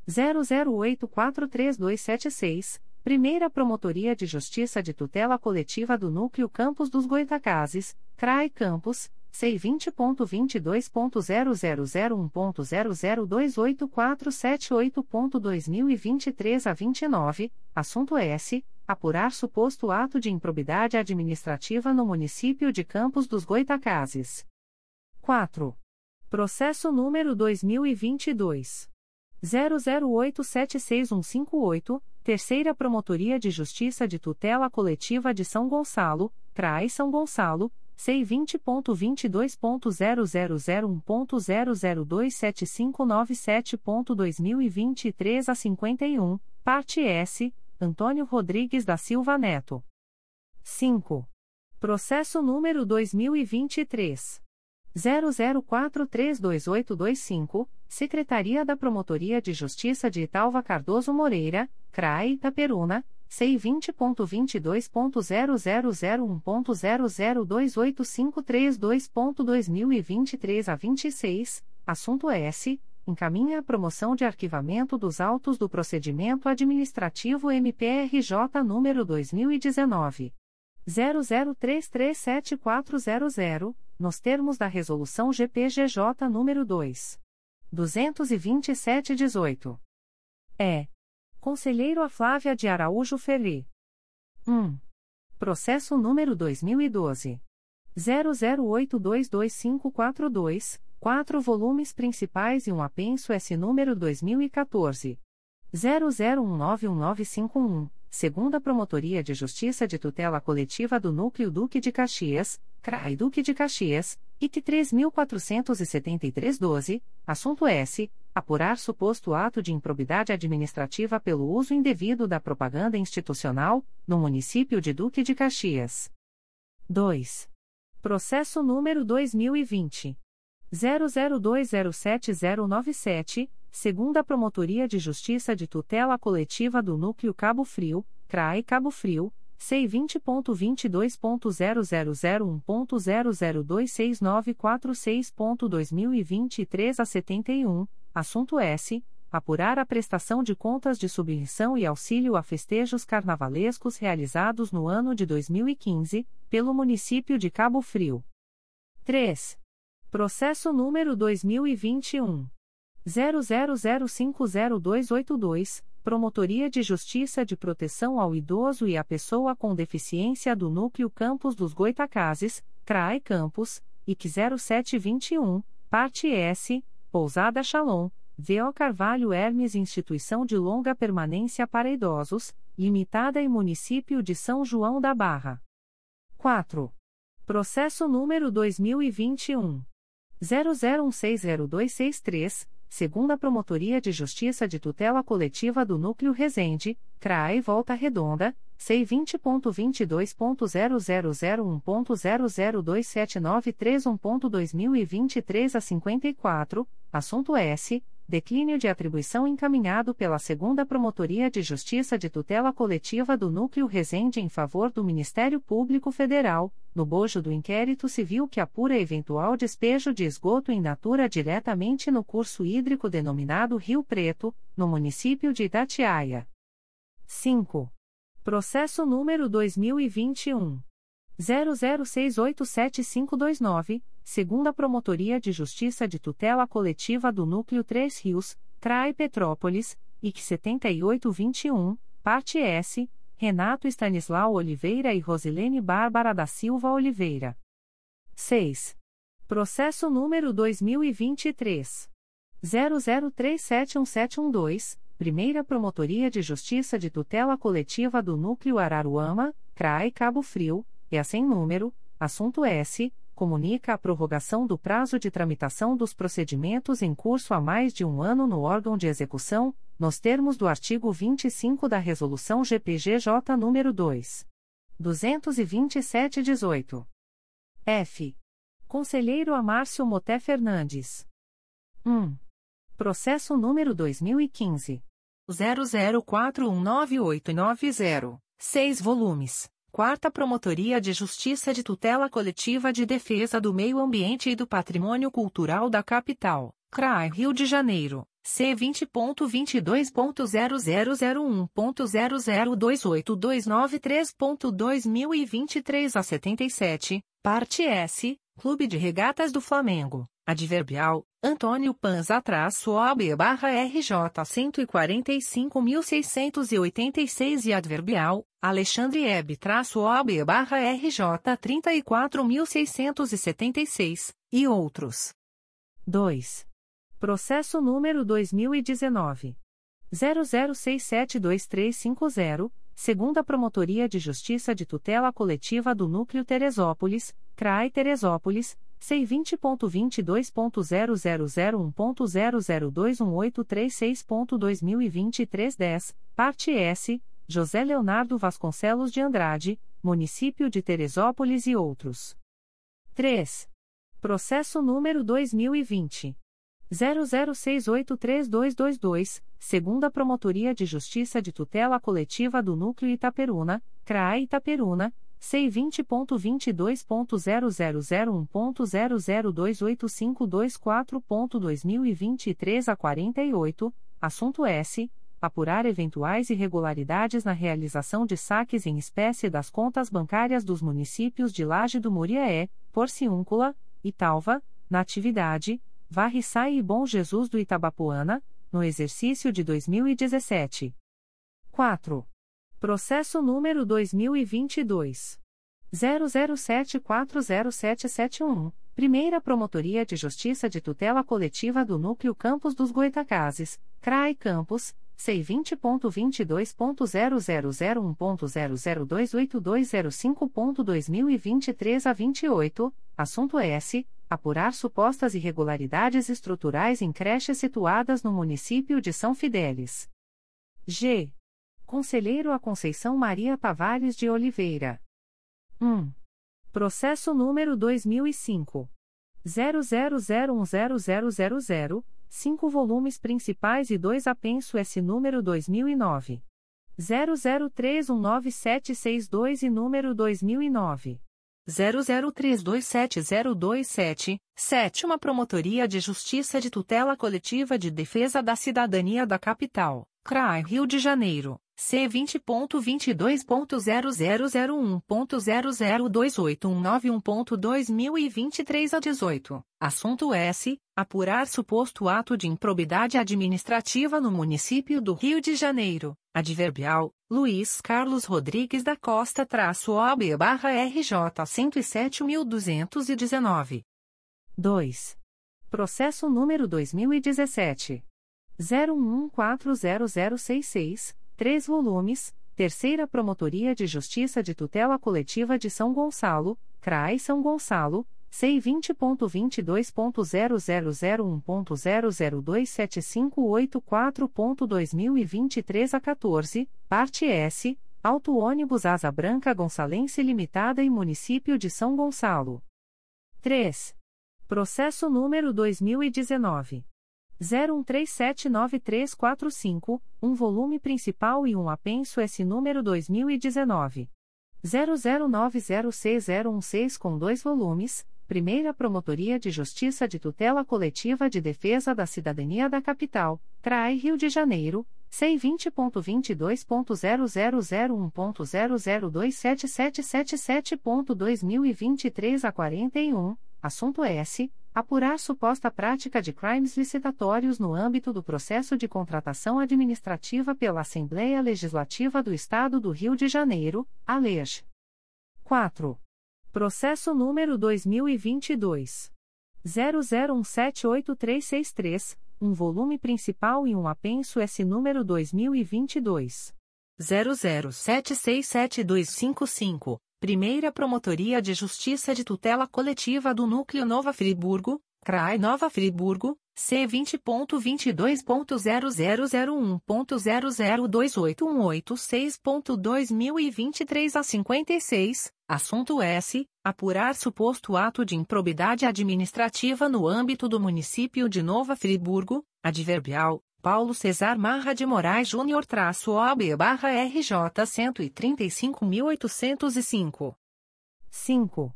00843276. Primeira Promotoria de Justiça de Tutela Coletiva do Núcleo Campos dos Goitacazes, CRAE Campos, C20.22.0001.0028478.2023 a 29, assunto S. Apurar suposto ato de improbidade administrativa no município de Campos dos Goitacazes. 4. Processo número 2022. 00876158, Terceira Promotoria de Justiça de Tutela Coletiva de São Gonçalo, CRAI São Gonçalo, C20.22.0001.0027597.2023 a 51, parte S, Antônio Rodrigues da Silva Neto. 5. Processo número 2023. 00432825, Secretaria da Promotoria de Justiça de Italva Cardoso Moreira, CRAE Itaperuna, C20.22.0001.0028532.2023 a 26, assunto S. Encaminha a promoção de arquivamento dos autos do procedimento administrativo MPRJ número 2019. 00337400 nos termos da Resolução GPGJ nº 2. 227-18. É. Conselheiro a Flávia de Araújo Ferri. 1. Processo número 2012. 00822542, 4 volumes principais e um apenso S número 2014. 00191951 segunda Promotoria de Justiça de Tutela Coletiva do Núcleo Duque de Caxias, CRAI Duque de Caxias, IT 347312, assunto S. Apurar suposto ato de improbidade administrativa pelo uso indevido da propaganda institucional, no município de Duque de Caxias. 2. Processo número 2020. 00207097 segunda Promotoria de Justiça de Tutela Coletiva do Núcleo Cabo Frio, CRAE Cabo Frio, C20.22.0001.0026946.2023 a 71, assunto S. Apurar a prestação de contas de submissão e auxílio a festejos carnavalescos realizados no ano de 2015, pelo município de Cabo Frio. 3. Processo número 2021. 00050282, Promotoria de Justiça de Proteção ao Idoso e à Pessoa com Deficiência do Núcleo Campos dos Goitacazes, CRAE Campos, IC 0721, Parte S, Pousada Shalom, V.O. Carvalho Hermes Instituição de Longa Permanência para Idosos, Limitada e Município de São João da Barra. 4. Processo número 2021. 00160263, segunda Promotoria de Justiça de Tutela Coletiva do Núcleo Resende, CRAE Volta Redonda, C20.22.0001.0027931.2023 a 54, assunto S. Declínio de atribuição encaminhado pela Segunda Promotoria de Justiça de Tutela Coletiva do Núcleo Resende em favor do Ministério Público Federal, no bojo do inquérito civil que apura eventual despejo de esgoto em natura diretamente no curso hídrico denominado Rio Preto, no município de Itatiaia. 5. Processo número 2021 00687529 segunda Promotoria de Justiça de Tutela Coletiva do Núcleo 3 Rios, CRAE Petrópolis, IC 7821, parte S, Renato Stanislau Oliveira e Rosilene Bárbara da Silva Oliveira. 6. Processo número 2023. 00371712, Primeira Promotoria de Justiça de Tutela Coletiva do Núcleo Araruama, CRAE Cabo Frio, a sem número, assunto S comunica a prorrogação do prazo de tramitação dos procedimentos em curso há mais de um ano no órgão de execução, nos termos do artigo 25 da Resolução GPGJ nº 2. 227-18. F. Conselheiro Amárcio Moté Fernandes. 1. Processo número 2015. 00419890. 6 volumes. Quarta Promotoria de Justiça de Tutela Coletiva de Defesa do Meio Ambiente e do Patrimônio Cultural da Capital, CRAI Rio de Janeiro, C20.22.0001.0028293.2023 a 77, parte S, Clube de Regatas do Flamengo. Adverbial, Antônio Panza traço OAB barra RJ 145.686 e adverbial, Alexandre Eb traço OAB barra RJ 34.676, e outros. 2. Processo número 2019. 00672350, segunda Promotoria de Justiça de Tutela Coletiva do Núcleo Teresópolis, CRAI Teresópolis, C20.22.0001.0021836.2023 10, parte S, José Leonardo Vasconcelos de Andrade, Município de Teresópolis e outros. 3. Processo número 2020. 00683222, segunda Promotoria de Justiça de Tutela Coletiva do Núcleo Itaperuna, CRAE Itaperuna, C20.22.0001.0028524.2023 a 48, assunto S. Apurar eventuais irregularidades na realização de saques em espécie das contas bancárias dos municípios de Laje do Muriaé, Porciúncula, Italva, Natividade, Varriçai e Bom Jesus do Itabapoana, no exercício de 2017. 4. Processo número 2022. 00740771, Primeira Promotoria de Justiça de Tutela Coletiva do Núcleo Campos dos Goitacazes, CRAI Campos, C20.22.0001.0028205.2023 a 28, assunto S. Apurar supostas irregularidades estruturais em creches situadas no município de São Fidélis. G. Conselheiro a Conceição Maria Tavares de Oliveira. 1. Processo número 2005. 00010000, 5 volumes principais e 2 apenso S número 2009. 00319762 e número 2009. 00327027, Sétima Promotoria de Justiça de Tutela Coletiva de Defesa da Cidadania da Capital, CRAI Rio de Janeiro. C vinte ponto vinte e dois ponto zero zero zero um ponto zero zero dois oito um nove um ponto dois mil e vinte e três a dezoito. Assunto S apurar suposto ato de improbidade administrativa no município do Rio de Janeiro. Adverbial Luiz Carlos Rodrigues da Costa traço OB barra RJ cento e sete mil duzentos e dezenove. Dois. Processo número dois mil e dezessete. zero um quatro zero zero seis seis 3 volumes, Terceira Promotoria de Justiça de Tutela Coletiva de São Gonçalo, CRAI São Gonçalo, C20.22.0001.0027584.2023a14 parte S, Auto ônibus Asa Branca Gonçalense Limitada e Município de São Gonçalo. 3. Processo número 2019 01379345, um volume principal e um apenso S número 2019 00906016 com dois volumes. Primeira Promotoria de Justiça de Tutela Coletiva de Defesa da Cidadania da Capital, CRAI Rio de Janeiro, C20.22.0001.0027777.2023 a 41, assunto S Apurar suposta prática de crimes licitatórios no âmbito do processo de contratação administrativa pela Assembleia Legislativa do Estado do Rio de Janeiro, ALEJ. 4. Processo número 2022. 00178363, um volume principal e um apenso S número 2022. 00767255. Primeira Promotoria de Justiça de Tutela Coletiva do Núcleo Nova Friburgo, CRAI Nova Friburgo, C vinte ponto vinte dois ponto zero zero zero um ponto zero zero dois oito um oito seis ponto dois mil e vinte e três a cinquenta e seis. Assunto S. Apurar suposto ato de improbidade administrativa no âmbito do município de Nova Friburgo adverbial Paulo Cesar Marra de Moraes Júnior traço OAB barra RJ cento e trinta e cinco mil oitocentos e cinco. cinco.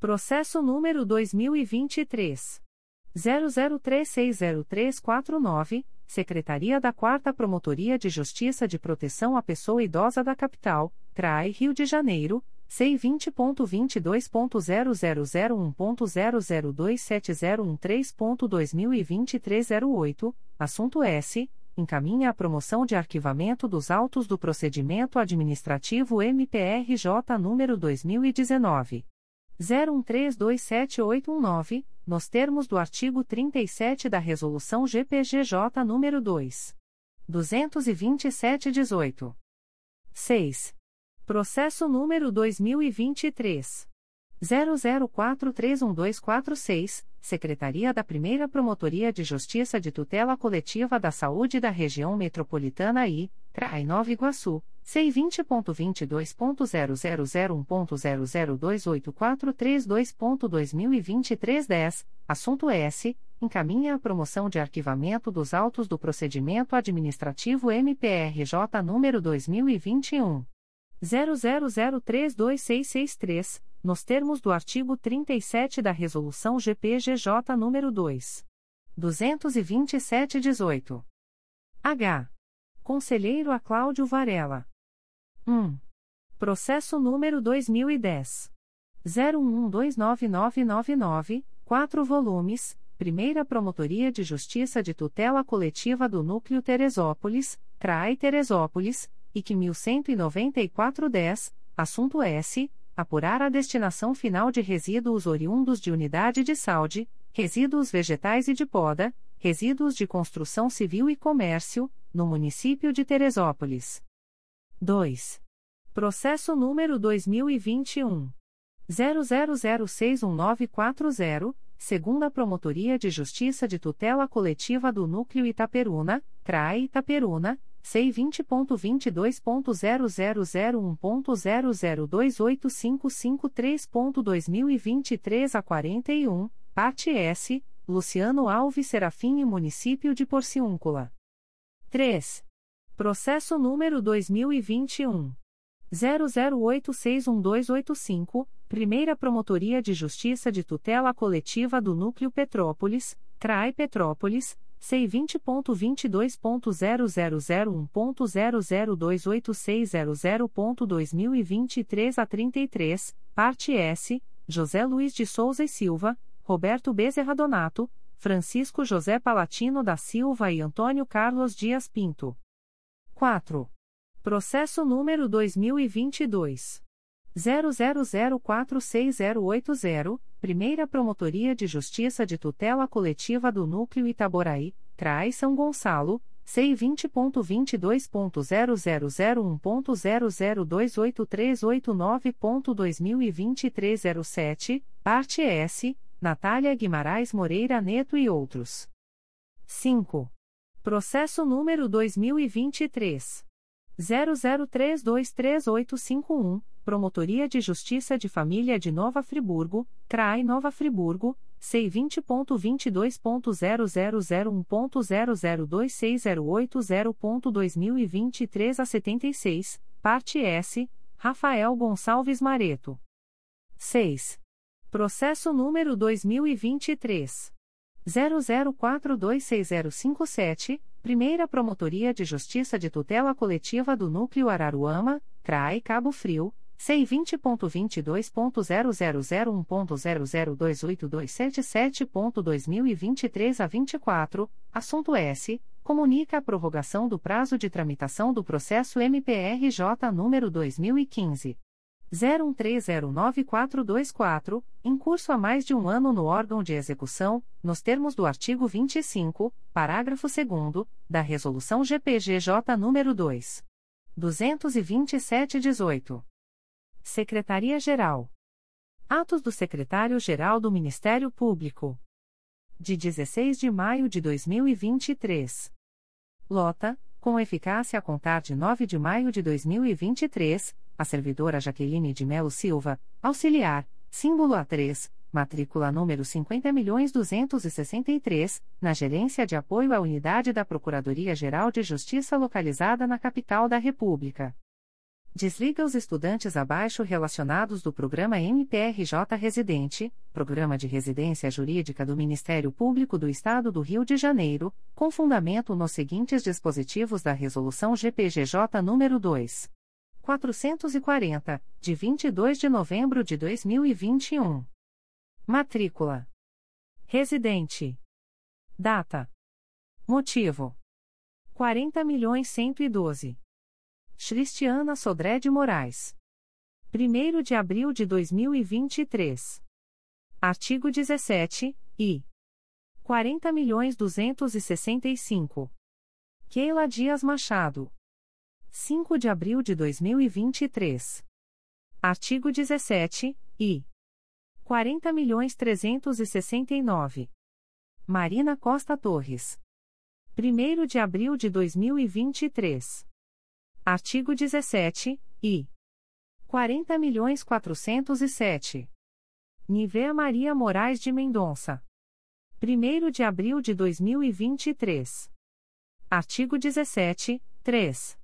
Processo número dois mil e vinte e três. 00360349, Secretaria da 4 Promotoria de Justiça de Proteção à Pessoa Idosa da Capital, CRAI Rio de Janeiro, C20.22.0001.0027013.2023 08, assunto S. Encaminha a promoção de arquivamento dos autos do procedimento administrativo MPRJ número 2019. 01327819, nos termos do artigo 37 da Resolução GPGJ nº 2. 227-18. 6. Processo número 2023. 00431246, Secretaria da Primeira Promotoria de Justiça de Tutela Coletiva da Saúde da Região Metropolitana I, CRAI Nova Iguaçu, C20.22.0001.0028432.2023 10, assunto S. Encaminha a promoção de arquivamento dos autos do procedimento administrativo MPRJ número 2021. 00032663, nos termos do artigo 37 da Resolução GPGJ nº 2. 227-18. H. Conselheiro a Cláudio Varela. 1. Processo número 2010. 01129999, 4 volumes, Primeira Promotoria de Justiça de Tutela Coletiva do Núcleo Teresópolis, CRAI Teresópolis, IC 1194-10, assunto S. Apurar a destinação final de resíduos oriundos de unidade de saúde, resíduos vegetais e de poda, resíduos de construção civil e comércio, no município de Teresópolis. 2. Processo número 2021. 00061940, segunda Promotoria de Justiça de Tutela Coletiva do Núcleo Itaperuna, CRAE Itaperuna, C20.22.0001.0028553.2023 a 41, parte S, Luciano Alves Serafim e Município de Porciúncula. 3. Processo número 2021. 00861285, Primeira Promotoria de Justiça de Tutela Coletiva do Núcleo Petrópolis, CRAI Petrópolis, C20.22.0001.0028600.2023 a 33, parte S, José Luiz de Souza e Silva, Roberto Bezerra Donato, Francisco José Palatino da Silva e Antônio Carlos Dias Pinto. 4. Processo número 2022. 00046080, Primeira Promotoria de Justiça de Tutela Coletiva do Núcleo Itaboraí, CRAI São Gonçalo, C20.22.0001.0028389.2023 07, parte S, Natália Guimarães Moreira Neto e outros. 5. Processo número 2023. 00323851, Promotoria de Justiça de Família de Nova Friburgo, CRAI Nova Friburgo, C20.22.0001.0026080.2023 a 76, parte S, Rafael Gonçalves Mareto. 6. Processo número 2023. 00426057, Primeira Promotoria de Justiça de Tutela Coletiva do Núcleo Araruama, CRAI Cabo Frio, C20.22.0001.0028277.2023 a 24, assunto S. Comunica a prorrogação do prazo de tramitação do processo MPRJ número 2015. 01309424, em curso há mais de um ano no órgão de execução, nos termos do artigo 25, parágrafo 2 da Resolução GPGJ nº 2. 227-18. Secretaria-Geral. Atos do Secretário-Geral do Ministério Público. de 16 de maio de 2023. Lota, com eficácia a contar de 9 de maio de 2023, a servidora Jaqueline de Melo Silva, auxiliar, símbolo A3, matrícula número 50.263, na Gerência de Apoio à Unidade da Procuradoria-Geral de Justiça localizada na capital da República. Desliga os estudantes abaixo relacionados do programa MPRJ Residente, Programa de Residência Jurídica do Ministério Público do Estado do Rio de Janeiro, com fundamento nos seguintes dispositivos da Resolução GPGJ nº 2. 440, de 22 de novembro de 2021. Matrícula. Residente. Data. Motivo. 40.112. Cristiana Sodré de Moraes. 1 de abril de 2023. Artigo 17, I. 40.265. Keila Dias Machado. 5 de abril de 2023. Artigo 17, I. 40.369. Marina Costa Torres. 1 de abril de 2023. Artigo 17, I. 40.407. Nivea Maria Moraes de Mendonça. 1 de abril de 2023. Artigo 17, 3.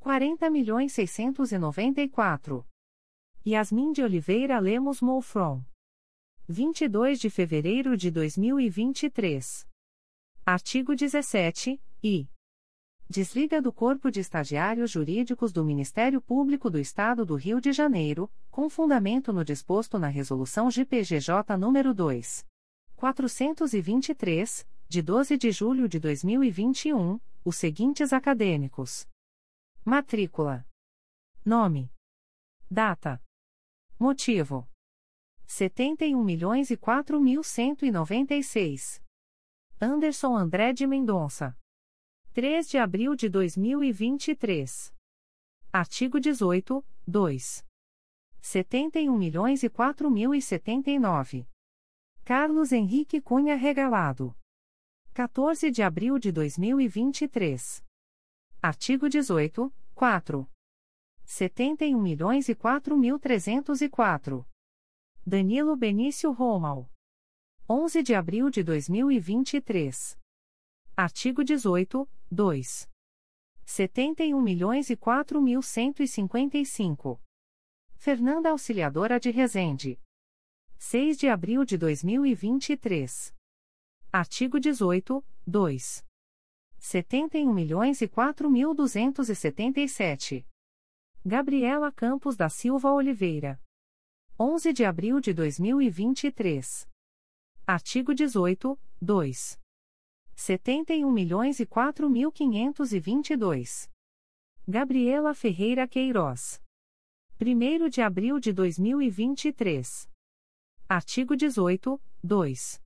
40.694. Yasmin de Oliveira Lemos Moufron. 22 de fevereiro de 2023. Artigo 17, I. Desliga do Corpo de Estagiários Jurídicos do Ministério Público do Estado do Rio de Janeiro, com fundamento no disposto na Resolução GPGJ nº 2. 423, de 12 de julho de 2021, os seguintes acadêmicos: Matrícula. Nome. Data. Motivo. 71 milhões e mil Anderson André de Mendonça. 3 de abril de 2023. Artigo 18, 2. 71 milhões e 4 mil e 79. Carlos Henrique Cunha Regalado. 14 de abril de 2023. Artigo 18, 4. 71 milhões e 4 mil 304. Danilo Benício Romal. 11 de abril de 2023. Artigo 18, 2. 71 milhões e 4 mil 155. Fernanda Auxiliadora de Resende. 6 de abril de 2023. Artigo 18, 2. 71 milhões e 4 mil 277. Gabriela Campos da Silva Oliveira. 11 de abril de 2023. Artigo 18, 2. 71 milhões e 4 mil 522. Gabriela Ferreira Queiroz. 1 de abril de 2023. Artigo 18, 2.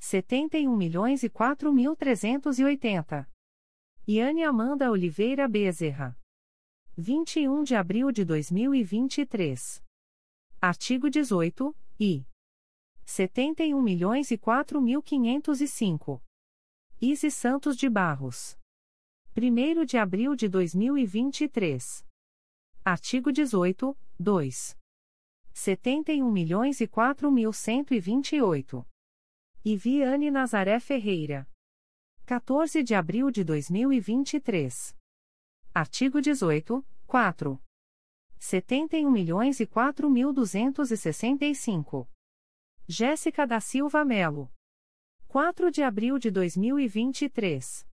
71 milhões e 4 mil 380. Iane Amanda Oliveira Bezerra. 21 de abril de 2023. Artigo 18, I. 71 milhões e 4 mil 505. Isis Santos de Barros. 1 de abril de 2023. Artigo 18, 2. 71 milhões e 4 mil 128. Iviane Nazaré Ferreira. 14 de abril de 2023. Artigo 18, 4. 71 milhões e 4 mil 265. Jéssica da Silva Melo. 4 de abril de 2023.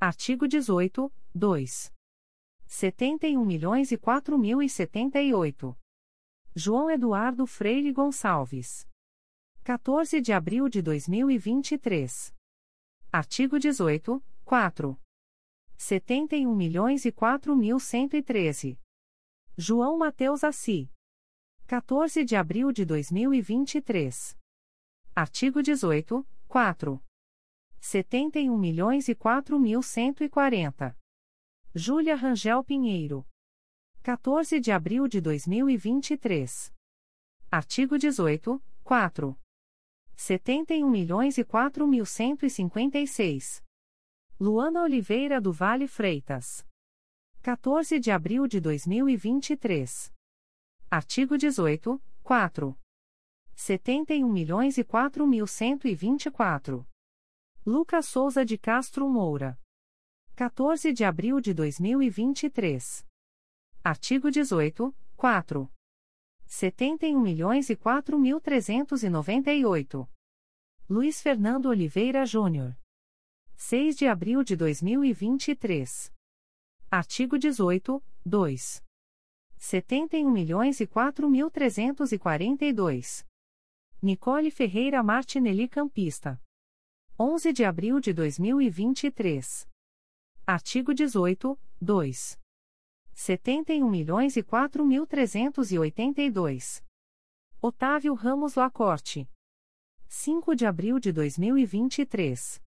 Artigo 18, 2. 71 milhões e 4 mil e 78. João Eduardo Freire Gonçalves. 14 de abril de 2023. Artigo 18, 4. 71 milhões e 4 mil 113. João Mateus Assi. 14 de abril de 2023. Artigo 18, 4. 71 milhões e 4 mil 140. Júlia Rangel Pinheiro. 14 de abril de 2023. Artigo 18, 4. 71 milhões e 4 mil 156. Luana Oliveira do Vale Freitas. 14 de abril de 2023. Artigo 18, 4. 71 milhões e 4 mil 124. Lucas Souza de Castro Moura. 14 de abril de 2023. Artigo 18, 4. 71 milhões e 4 mil 398. Luiz Fernando Oliveira Júnior. 6 de abril de 2023. Artigo 18, 2. 71 milhões e 4 mil 342. Nicole Ferreira Martinelli Campista. 11 de abril de 2023. Artigo 18, 2. 71 milhões e 4 mil 382. Otávio Ramos Lacorte. 5 de abril de 2023.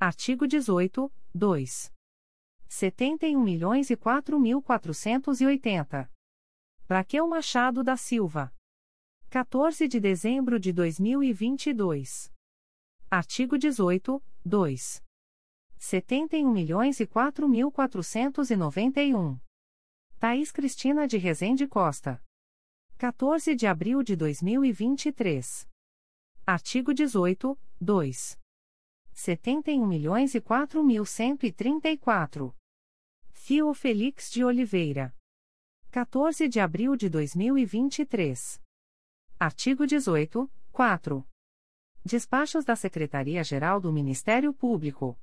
Artigo 18, 2. 71 milhões e 4 mil 480. Raquel Machado da Silva. 14 de dezembro de 2022. Artigo 18, 2. 71 milhões e 4 mil 491. Thaís Cristina de Rezende Costa. 14 de abril de 2023. Artigo 18, 2. 71 milhões e 4 mil 134. Fio Felix de Oliveira. 14 de abril de 2023. Artigo 18, 4. Despachos da Secretaria-Geral do Ministério Público.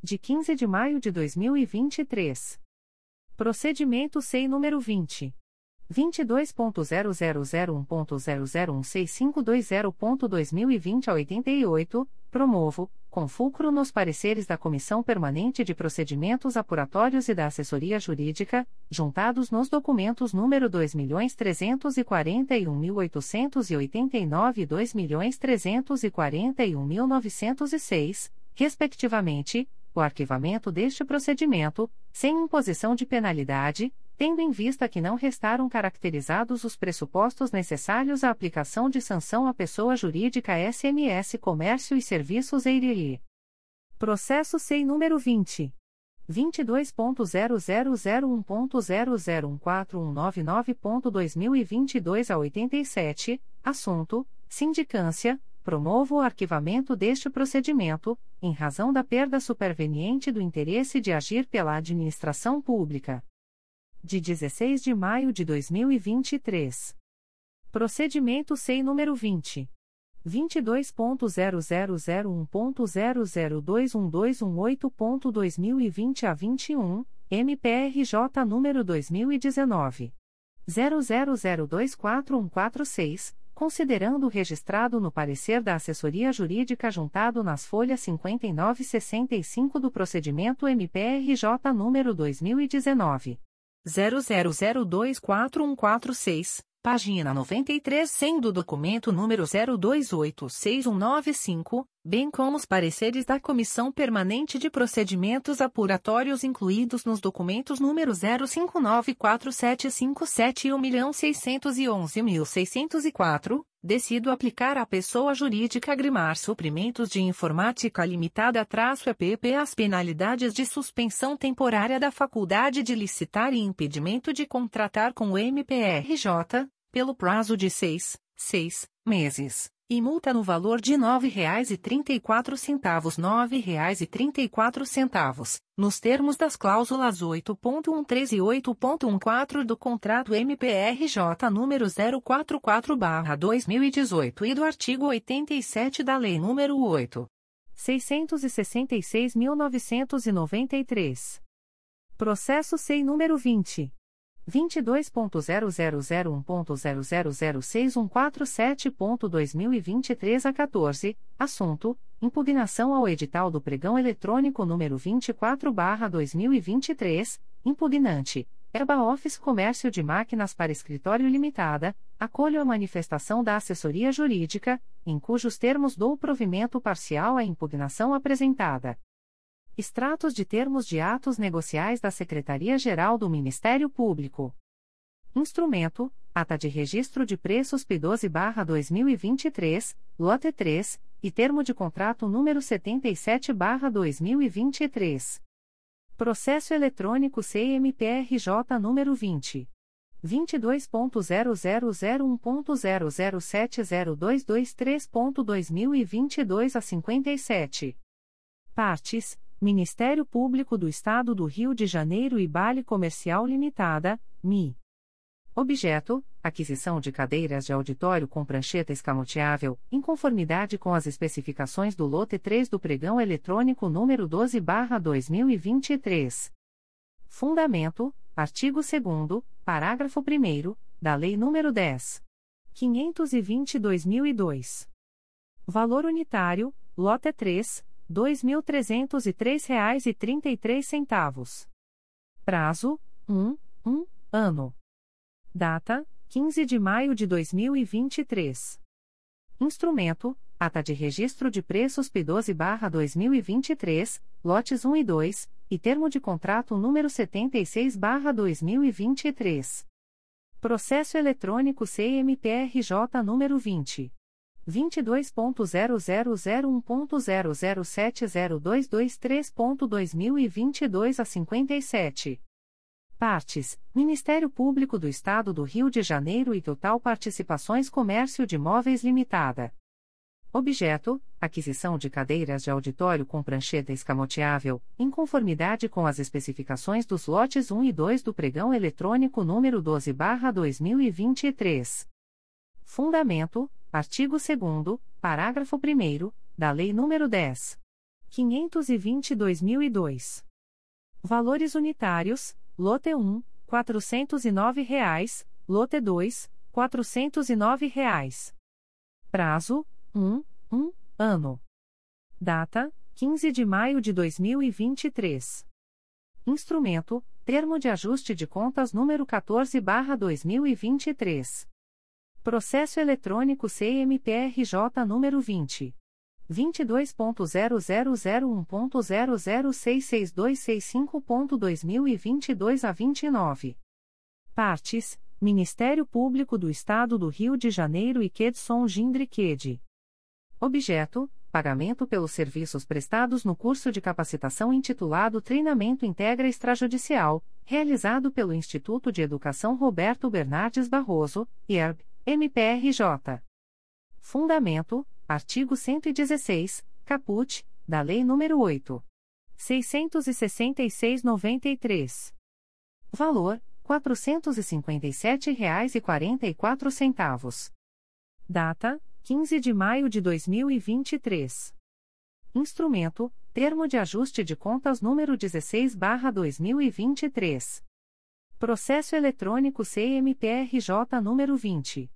De 15 de maio de 2023. Procedimento SEI número 20. 22.0001.0016520.2020 a 88, promovo, com fulcro nos pareceres da Comissão Permanente de Procedimentos Apuratórios e da Assessoria Jurídica, juntados nos documentos número 2.341.889 e 2.341.906, respectivamente, o arquivamento deste procedimento, sem imposição de penalidade, tendo em vista que não restaram caracterizados os pressupostos necessários à aplicação de sanção à pessoa jurídica SMS Comércio e Serviços EIRI. Processo SEI número 20. 22.0001.0014199.2022 a 87, assunto: Sindicância, promovo o arquivamento deste procedimento, em razão da perda superveniente do interesse de agir pela administração pública. De 16 de maio de 2023. Procedimento SEI número 20. 22.0001.0021218.2020 a 21, MPRJ número 2019. 00024146 considerando registrado no parecer da assessoria jurídica juntado nas folhas 59 e 65 do procedimento MPRJ número 2019 00024146, página 93, sendo documento número 02861995, bem como os pareceres da Comissão Permanente de Procedimentos Apuratórios incluídos nos documentos número 05947757 e 1.611.604, decido aplicar à pessoa jurídica Grimar Suprimentos de Informática Limitada-EPP as penalidades de suspensão temporária da faculdade de licitar e impedimento de contratar com o MPRJ, pelo prazo de seis, seis meses e multa no valor de R$ 9,34, R$ 9,34, nos termos das cláusulas 8.13 e 8.14 do contrato MPRJ número 044/2018 e do artigo 87 da Lei nº 8. 666.993. Processo SEI número 20 22.0001.0006147.2023 a 14, assunto: impugnação ao edital do pregão eletrônico número 24/2023, impugnante. Eba Office Comércio de Máquinas para Escritório Limitada, acolho a manifestação da assessoria jurídica, em cujos termos dou provimento parcial à impugnação apresentada. Extratos de termos de atos negociais da Secretaria-Geral do Ministério Público. Instrumento: Ata de Registro de Preços P12-2023, Lote 3, e Termo de Contrato número 77-2023. Processo Eletrônico CMPRJ número 20. 22.0001.0070223.2022 a 57. Partes: Ministério Público do Estado do Rio de Janeiro e Bale Comercial Limitada, MI. Objeto: aquisição de cadeiras de auditório com prancheta escamoteável, em conformidade com as especificações do lote 3 do pregão eletrônico número 12/2023. Fundamento: artigo 2 parágrafo 1 da Lei nº 10. 520/2002. Valor unitário: lote 3, R$ 2.303,33. Prazo: 1, 1 ano. Data: 15 de maio de 2023. Instrumento: Ata de Registro de Preços P12/2023, lotes 1 e 2, e termo de contrato número 76/2023. Processo eletrônico CMPRJ número 20 22.0001.0070223.2022 a 57. Partes: Ministério Público do Estado do Rio de Janeiro e Total Participações Comércio de Móveis Limitada. Objeto: aquisição de cadeiras de auditório com prancheta escamoteável, em conformidade com as especificações dos lotes 1 e 2 do pregão eletrônico número 12/2023. Fundamento: artigo 2 parágrafo 1 da Lei nº 10. 520/2002. Valores unitários: Lote 1, 409 reais, Lote 2, 409 reais. Prazo: 1, 1 ano. Data: 15 de maio de 2023. Instrumento: Termo de Ajuste de Contas número 14/2023. Processo eletrônico CMPRJ número 20 22.0001.0066265.2022 a 29. Partes: Ministério Público do Estado do Rio de Janeiro e Kedson Gindriquede. Objeto: Pagamento pelos serviços prestados no curso de capacitação intitulado Treinamento Integra Extrajudicial, realizado pelo Instituto de Educação Roberto Bernardes Barroso, IERB, MPRJ. Fundamento: Artigo 116, caput, da Lei nº 8. 666-93. Valor: R$ 457,44. Data: 15 de maio de 2023. Instrumento: Termo de Ajuste de Contas número 16/2023. Processo eletrônico CMPRJ número 20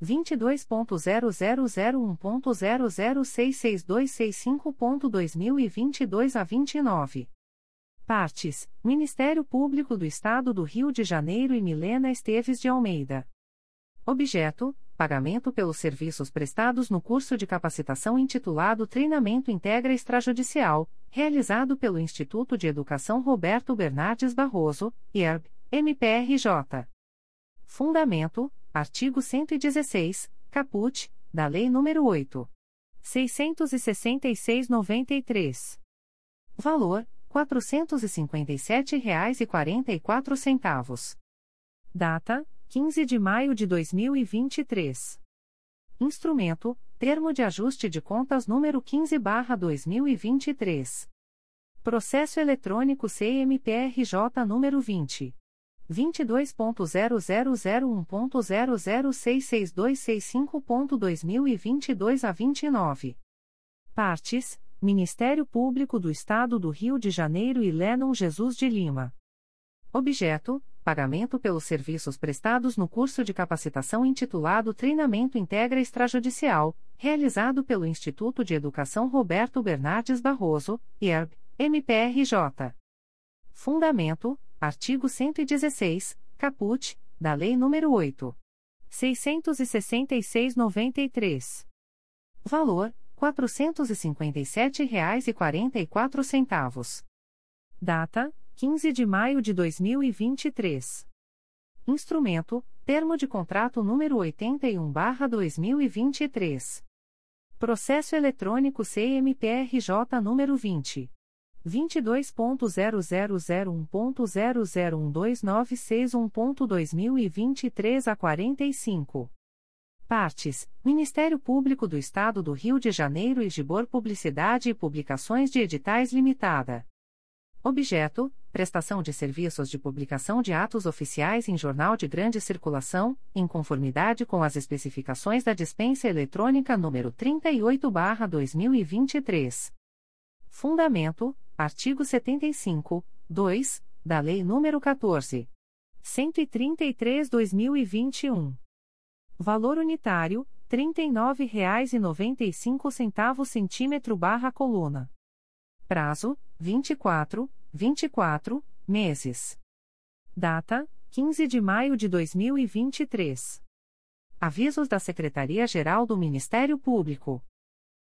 22.0001.0066265.2022 a 29. Partes: Ministério Público do Estado do Rio de Janeiro e Milena Esteves de Almeida. Objeto: Pagamento pelos serviços prestados no curso de capacitação intitulado Treinamento Integra Extrajudicial, realizado pelo Instituto de Educação Roberto Bernardes Barroso, IERB, MPRJ. Fundamento: Artigo 116, caput, da Lei nº 8. 666-93. Valor: R$ 457,44. Data: 15 de maio de 2023. Instrumento: Termo de Ajuste de Contas número 15/2023. Processo eletrônico CMPRJ número 20 22.0001.0066265.2022 a 29. Partes: Ministério Público do Estado do Rio de Janeiro e Lennon Jesus de Lima. Objeto: Pagamento pelos serviços prestados no curso de capacitação intitulado Treinamento Integra Extrajudicial, realizado pelo Instituto de Educação Roberto Bernardes Barroso, IERB, MPRJ. Fundamento: Artigo 116, caput, da Lei nº 8. 666-93. Valor: R$ 457,44. Data: 15 de maio de 2023. Instrumento: Termo de contrato número 81/2023. Processo eletrônico CMPRJ número 20 22.0001.0012961.2023 a 45. Partes: Ministério Público do Estado do Rio de Janeiro e Gibor Publicidade e Publicações de Editais Limitada. Objeto: prestação de serviços de publicação de atos oficiais em jornal de grande circulação, em conformidade com as especificações da dispensa eletrônica número 38/2023. Fundamento: artigo 75, 2, da Lei nº 14. 133/2021. Valor unitário: R$ 39,95 centímetro barra coluna. Prazo: 24, 24 meses. Data: 15 de maio de 2023. Avisos da Secretaria-Geral do Ministério Público.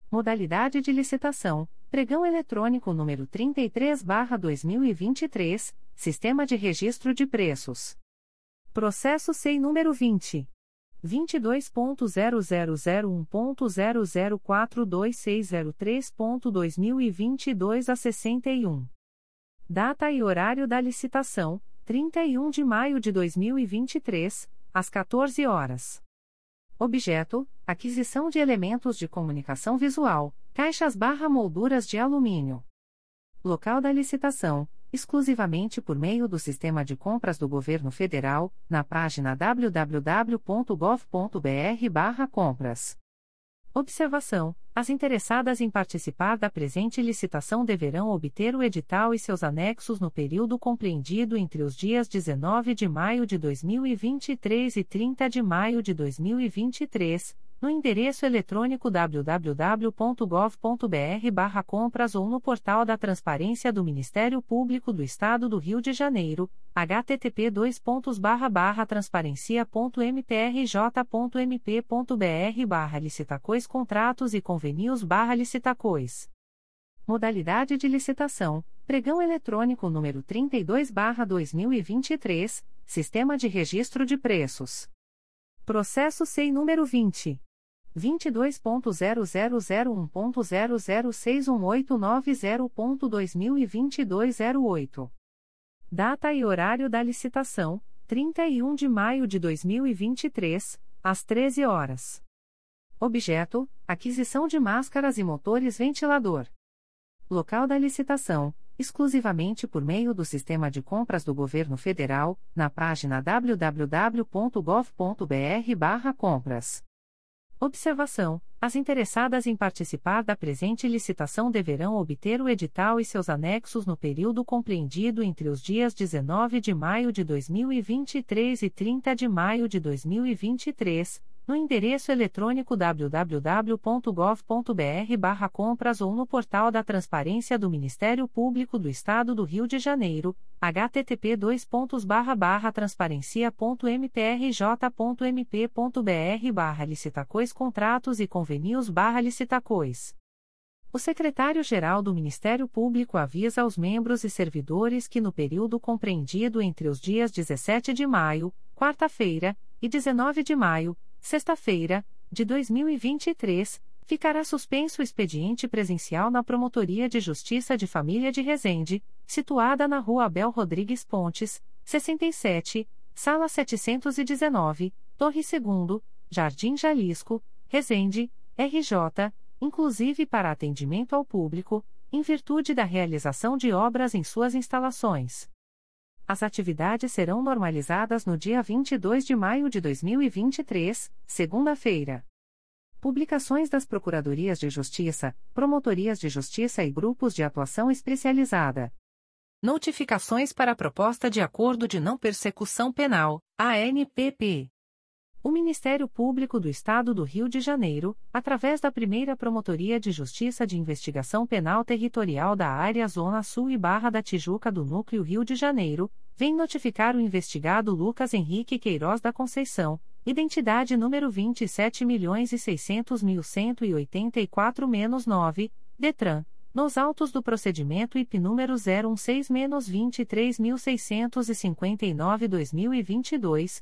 Modalidade de licitação: Pregão eletrônico número 33/2023, Sistema de Registro de Preços. Processo SEI número 20 22.0001.0042603.2022 a 61. Data e horário da licitação: 31 de maio de 2023, às 14 horas. Objeto: aquisição de elementos de comunicação visual, caixas barra molduras de alumínio. Local da licitação: exclusivamente por meio do sistema de compras do Governo Federal, na página www.gov.br/compras. Observação: As interessadas em participar da presente licitação deverão obter o edital e seus anexos no período compreendido entre os dias 19 de maio de 2023 e 30 de maio de 2023 no endereço eletrônico www.gov.br/compras ou no portal da Transparência do Ministério Público do Estado do Rio de Janeiro, http://transparencia.mprj.mp.br/licitacois contratos e convenios/licitacois. Modalidade de licitação: Pregão eletrônico número 32/2023, Sistema de Registro de Preços. Processo SEI número 20 22.0001.0061890.2022 08. Data e horário da licitação: 31 de maio de 2023, às 13 horas. Objeto: aquisição de máscaras e motores ventilador. Local da licitação: exclusivamente por meio do sistema de compras do Governo Federal, na página www.gov.br/compras. Observação: As interessadas em participar da presente licitação deverão obter o edital e seus anexos no período compreendido entre os dias 19 de maio de 2023 e 30 de maio de 2023 no endereço eletrônico www.gov.br/compras ou no portal da Transparência do Ministério Público do Estado do Rio de Janeiro, http://transparencia.mprj.mp.br/licitacois contratos e convenios/licitacois. O secretário-geral do Ministério Público avisa aos membros e servidores que no período compreendido entre os dias 17 de maio, quarta-feira, e 19 de maio, sexta-feira, de 2023, ficará suspenso o expediente presencial na Promotoria de Justiça de Família de Resende, situada na Rua Abel Rodrigues Pontes, 67, Sala 719, Torre 2, Jardim Jalisco, Resende, RJ, inclusive para atendimento ao público, em virtude da realização de obras em suas instalações. As atividades serão normalizadas no dia 22 de maio de 2023, segunda-feira. Publicações das Procuradorias de Justiça, Promotorias de Justiça e Grupos de Atuação Especializada. Notificações para a Proposta de Acordo de Não Persecução Penal, ANPP. O Ministério Público do Estado do Rio de Janeiro, através da primeira Promotoria de Justiça de Investigação Penal Territorial da Área Zona Sul e Barra da Tijuca do Núcleo Rio de Janeiro, vem notificar o investigado Lucas Henrique Queiroz da Conceição, identidade número 27.600.184-9, Detran nos autos do procedimento IP número 016-23659-2022,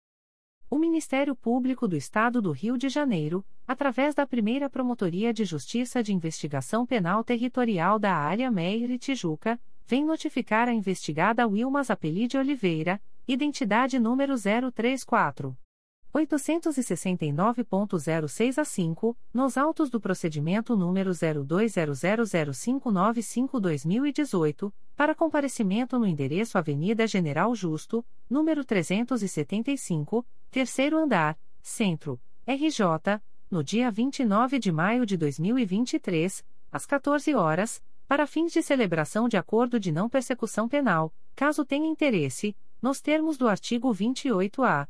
O Ministério Público do Estado do Rio de Janeiro, através da primeira Promotoria de Justiça de Investigação Penal Territorial da Área Meire Tijuca, vem notificar a investigada Wilma Zapeli de Oliveira, identidade número 034. 869.06 a 5, nos autos do procedimento número 02000595-2018, para comparecimento no endereço Avenida General Justo, número 375, terceiro andar, Centro, RJ, no dia 29 de maio de 2023, às 14 horas, para fins de celebração de acordo de não persecução penal, caso tenha interesse, nos termos do artigo 28-A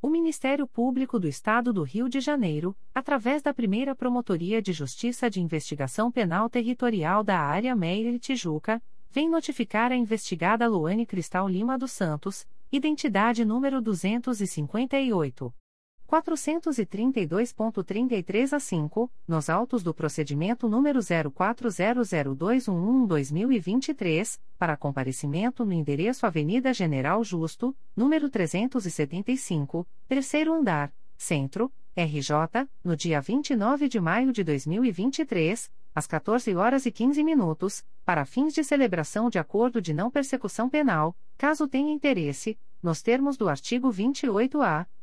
O Ministério Público do Estado do Rio de Janeiro, através da primeira Promotoria de Justiça de Investigação Penal Territorial da Área Meire Tijuca, vem notificar a investigada Luane Cristal Lima dos Santos, identidade número 258. 432.33 a 5, nos autos do procedimento número 04002111-2023, para comparecimento no endereço Avenida General Justo, número 375, terceiro andar, Centro, RJ, no dia 29 de maio de 2023, às 14 horas e 15 minutos, para fins de celebração de acordo de não persecução penal, caso tenha interesse, nos termos do artigo 28-A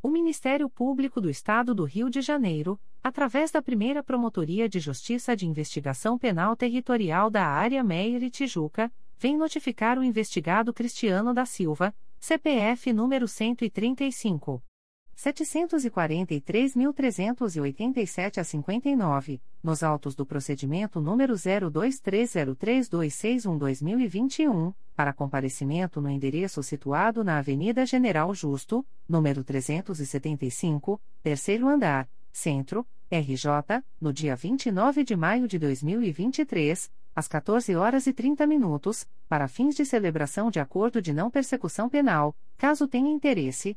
O Ministério Público do Estado do Rio de Janeiro, através da primeira Promotoria de Justiça de Investigação Penal Territorial da Área Meire Tijuca, vem notificar o investigado Cristiano da Silva, CPF número 135. 743.387 a 59, nos autos do procedimento número 02303261-2021, para comparecimento no endereço situado na Avenida General Justo, número 375, terceiro andar, Centro, RJ, no dia 29 de maio de 2023, às 14 horas e 30 minutos, para fins de celebração de acordo de não persecução penal, caso tenha interesse,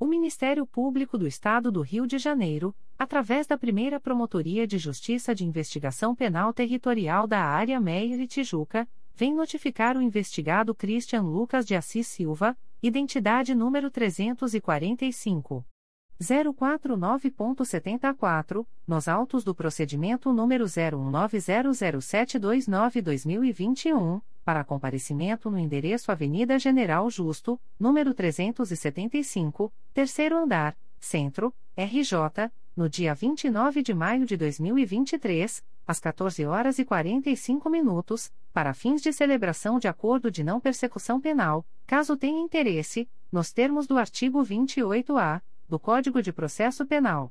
O Ministério Público do Estado do Rio de Janeiro, através da primeira Promotoria de Justiça de Investigação Penal Territorial da Área Meire Tijuca, vem notificar o investigado Christian Lucas de Assis Silva, identidade número 345. 049.74, nos autos do procedimento número 01900729-2021 para comparecimento no endereço Avenida General Justo, número 375, terceiro andar, Centro, RJ, no dia 29 de maio de 2023, às 14 horas e 45 minutos, para fins de celebração de acordo de não persecução penal, caso tenha interesse, nos termos do artigo 28-A do Código de Processo Penal.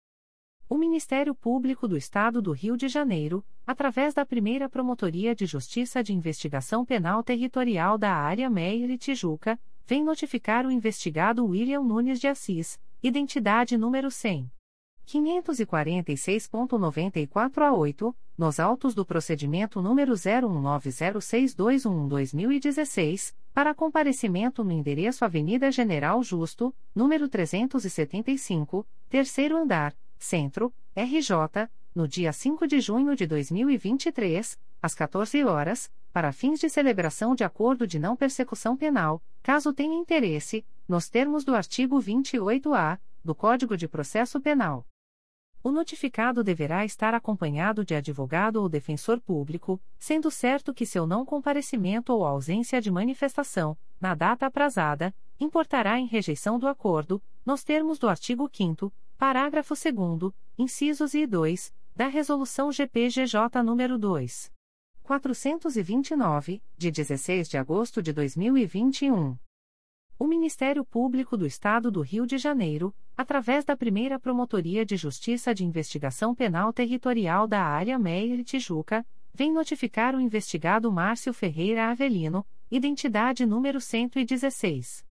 O Ministério Público do Estado do Rio de Janeiro, através da primeira Promotoria de Justiça de Investigação Penal Territorial da Área Meir e Tijuca, vem notificar o investigado William Nunes de Assis, identidade número 100. 546.94 a 8, nos autos do procedimento número 01906211-2016, para comparecimento no endereço Avenida General Justo, número 375, terceiro andar, Centro, RJ, no dia 5 de junho de 2023, às 14 horas, para fins de celebração de acordo de não persecução penal, caso tenha interesse, nos termos do artigo 28-A do Código de Processo Penal. O notificado deverá estar acompanhado de advogado ou defensor público, sendo certo que seu não comparecimento ou ausência de manifestação, na data aprazada, importará em rejeição do acordo, nos termos do artigo 5 Parágrafo 2 incisos e 2, da Resolução GPGJ nº 2. 429, de 16 de agosto de 2021. O Ministério Público do Estado do Rio de Janeiro, através da primeira Promotoria de Justiça de Investigação Penal Territorial da Área Meir Tijuca, vem notificar o investigado Márcio Ferreira Avelino, identidade número 116.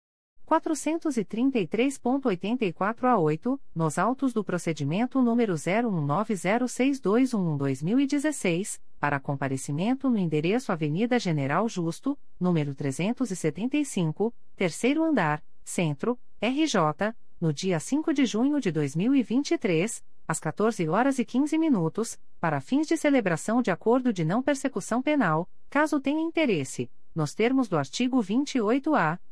433.84 a 8, nos autos do procedimento número 01906211-2016, para comparecimento no endereço Avenida General Justo, número 375, terceiro andar, Centro, RJ, no dia 5 de junho de 2023, às 14 horas e 15 minutos, para fins de celebração de acordo de não persecução penal, caso tenha interesse, nos termos do artigo 28-A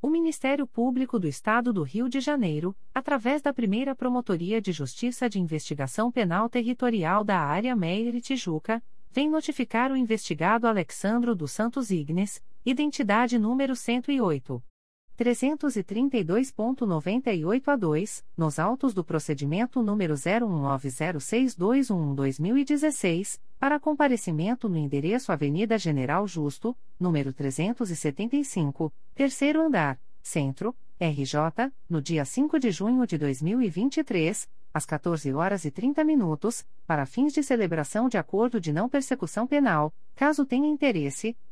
O Ministério Público do Estado do Rio de Janeiro, através da primeira Promotoria de Justiça de Investigação Penal Territorial da Área Meir e Tijuca, vem notificar o investigado Alexandro dos Santos Ignes, identidade número 108. 332.98 a 2, nos autos do procedimento número 01906211-2016, para comparecimento no endereço Avenida General Justo, número 375, terceiro andar, Centro, RJ, no dia 5 de junho de 2023, às 14 horas e 30 minutos, para fins de celebração de acordo de não persecução penal, caso tenha interesse,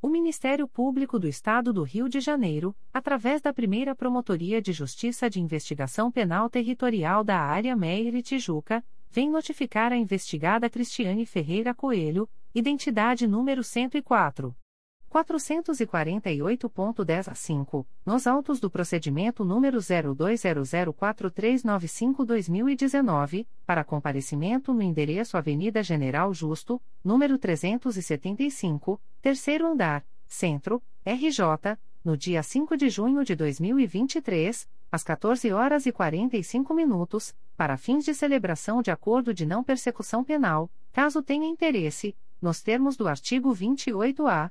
O Ministério Público do Estado do Rio de Janeiro, através da primeira Promotoria de Justiça de Investigação Penal Territorial da Área Meir e Tijuca, vem notificar a investigada Cristiane Ferreira Coelho, identidade número 104. 448.10 a 5, nos autos do procedimento número 02004395-2019, para comparecimento no endereço Avenida General Justo, número 375, terceiro andar, Centro, RJ, no dia 5 de junho de 2023, às 14 horas e 45 minutos, para fins de celebração de acordo de não persecução penal, caso tenha interesse, nos termos do artigo 28-A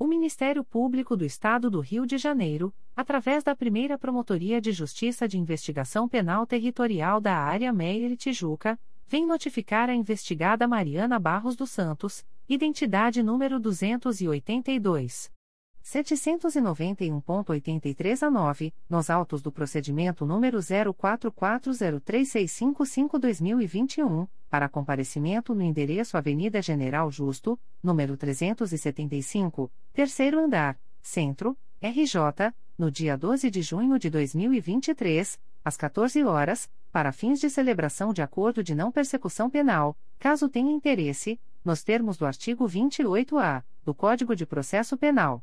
O Ministério Público do Estado do Rio de Janeiro, através da primeira Promotoria de Justiça de Investigação Penal Territorial da Área Meier Tijuca, vem notificar a investigada Mariana Barros dos Santos, identidade número 282. 791.83 a 9, nos autos do procedimento número 04403655-2021, para comparecimento no endereço Avenida General Justo, número 375, terceiro andar, Centro, RJ, no dia 12 de junho de 2023, às 14 horas, para fins de celebração de acordo de não persecução penal, caso tenha interesse, nos termos do artigo 28-A do Código de Processo Penal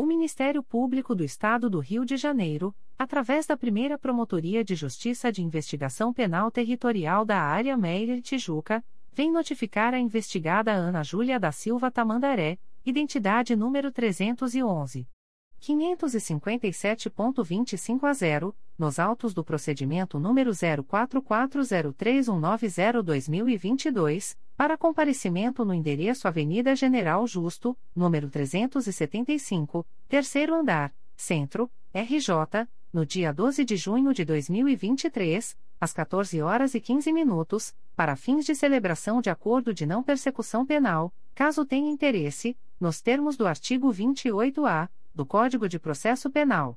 O Ministério Público do Estado do Rio de Janeiro, através da primeira Promotoria de Justiça de Investigação Penal Territorial da Área Meier Tijuca, vem notificar a investigada Ana Júlia da Silva Tamandaré, identidade número 311. 557.25 a 0, nos autos do procedimento número 04403190-2022, para comparecimento no endereço Avenida General Justo, número 375, terceiro andar, Centro, RJ, no dia 12 de junho de 2023, às 14 horas e 15 minutos, para fins de celebração de acordo de não persecução penal, caso tenha interesse, nos termos do artigo 28-A do Código de Processo Penal.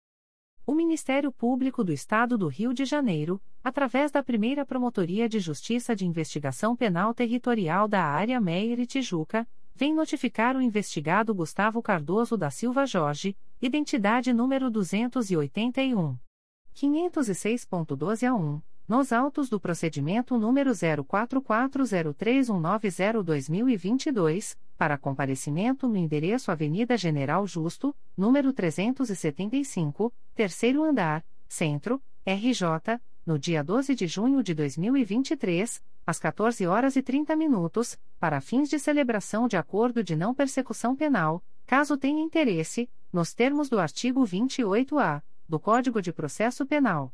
O Ministério Público do Estado do Rio de Janeiro, através da primeira Promotoria de Justiça de Investigação Penal Territorial da Área Meier e Tijuca, vem notificar o investigado Gustavo Cardoso da Silva Jorge, identidade número 281. 506.12 a 1 nos autos do procedimento número 04403190-2022, para comparecimento no endereço Avenida General Justo, número 375, terceiro andar, Centro, RJ, no dia 12 de junho de 2023, às 14 horas e 30 minutos, para fins de celebração de acordo de não persecução penal, caso tenha interesse, nos termos do artigo 28-A do Código de Processo Penal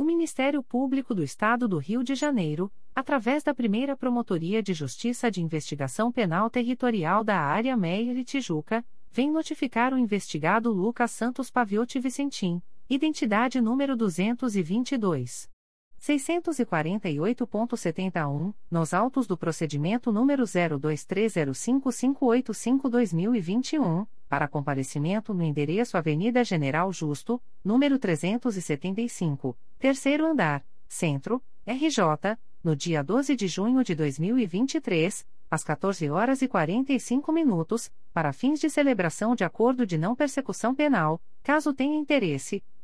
O Ministério Público do Estado do Rio de Janeiro, através da primeira Promotoria de Justiça de Investigação Penal Territorial da Área Meier e Tijuca, vem notificar o investigado Lucas Santos Paviotti Vicentim, identidade número 222. 648.71, nos autos do procedimento número 02305585-2021, para comparecimento no endereço Avenida General Justo, número 375, terceiro andar, Centro, RJ, no dia 12 de junho de 2023, às 14 horas e 45 minutos, para fins de celebração de acordo de não persecução penal, caso tenha interesse,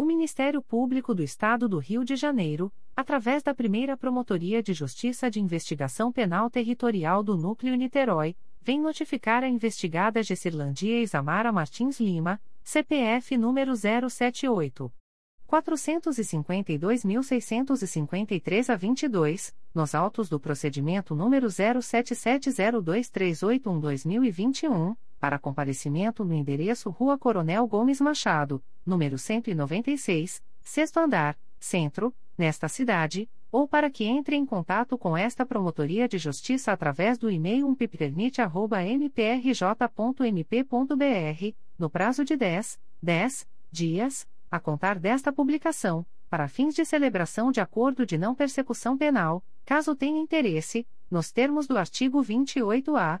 O Ministério Público do Estado do Rio de Janeiro, através da primeira Promotoria de Justiça de Investigação Penal Territorial do Núcleo Niterói, vem notificar a investigada Gessirlandia Isamara Martins Lima, CPF número 078. 452.653 a 22, nos autos do procedimento número 07702381-2021 para comparecimento no endereço Rua Coronel Gomes Machado, número 196, sexto andar, Centro, nesta cidade, ou para que entre em contato com esta Promotoria de Justiça através do e-mail umpipternit.mprj.mp.br, no prazo de 10, 10 dias, a contar desta publicação, para fins de celebração de acordo de não persecução penal, caso tenha interesse, nos termos do artigo 28-A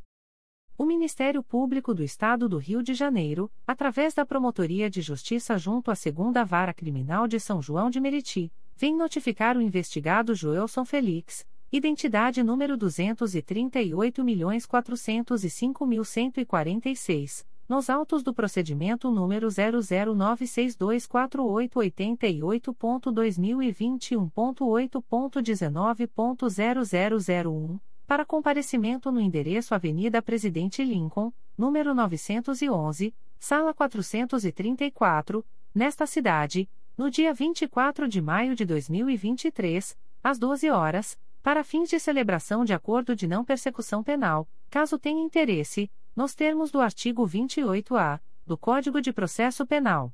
O Ministério Público do Estado do Rio de Janeiro, através da Promotoria de Justiça junto à Segunda Vara Criminal de São João de Meriti, vem notificar o investigado Joelson Felix, identidade número 238.405.146, nos autos do procedimento número 009624888.2021.8.19.0001 para comparecimento no endereço Avenida Presidente Lincoln, número 911, sala 434, nesta cidade, no dia 24 de maio de 2023, às 12 horas, para fins de celebração de acordo de não persecução penal, caso tenha interesse, nos termos do artigo 28-A do Código de Processo Penal.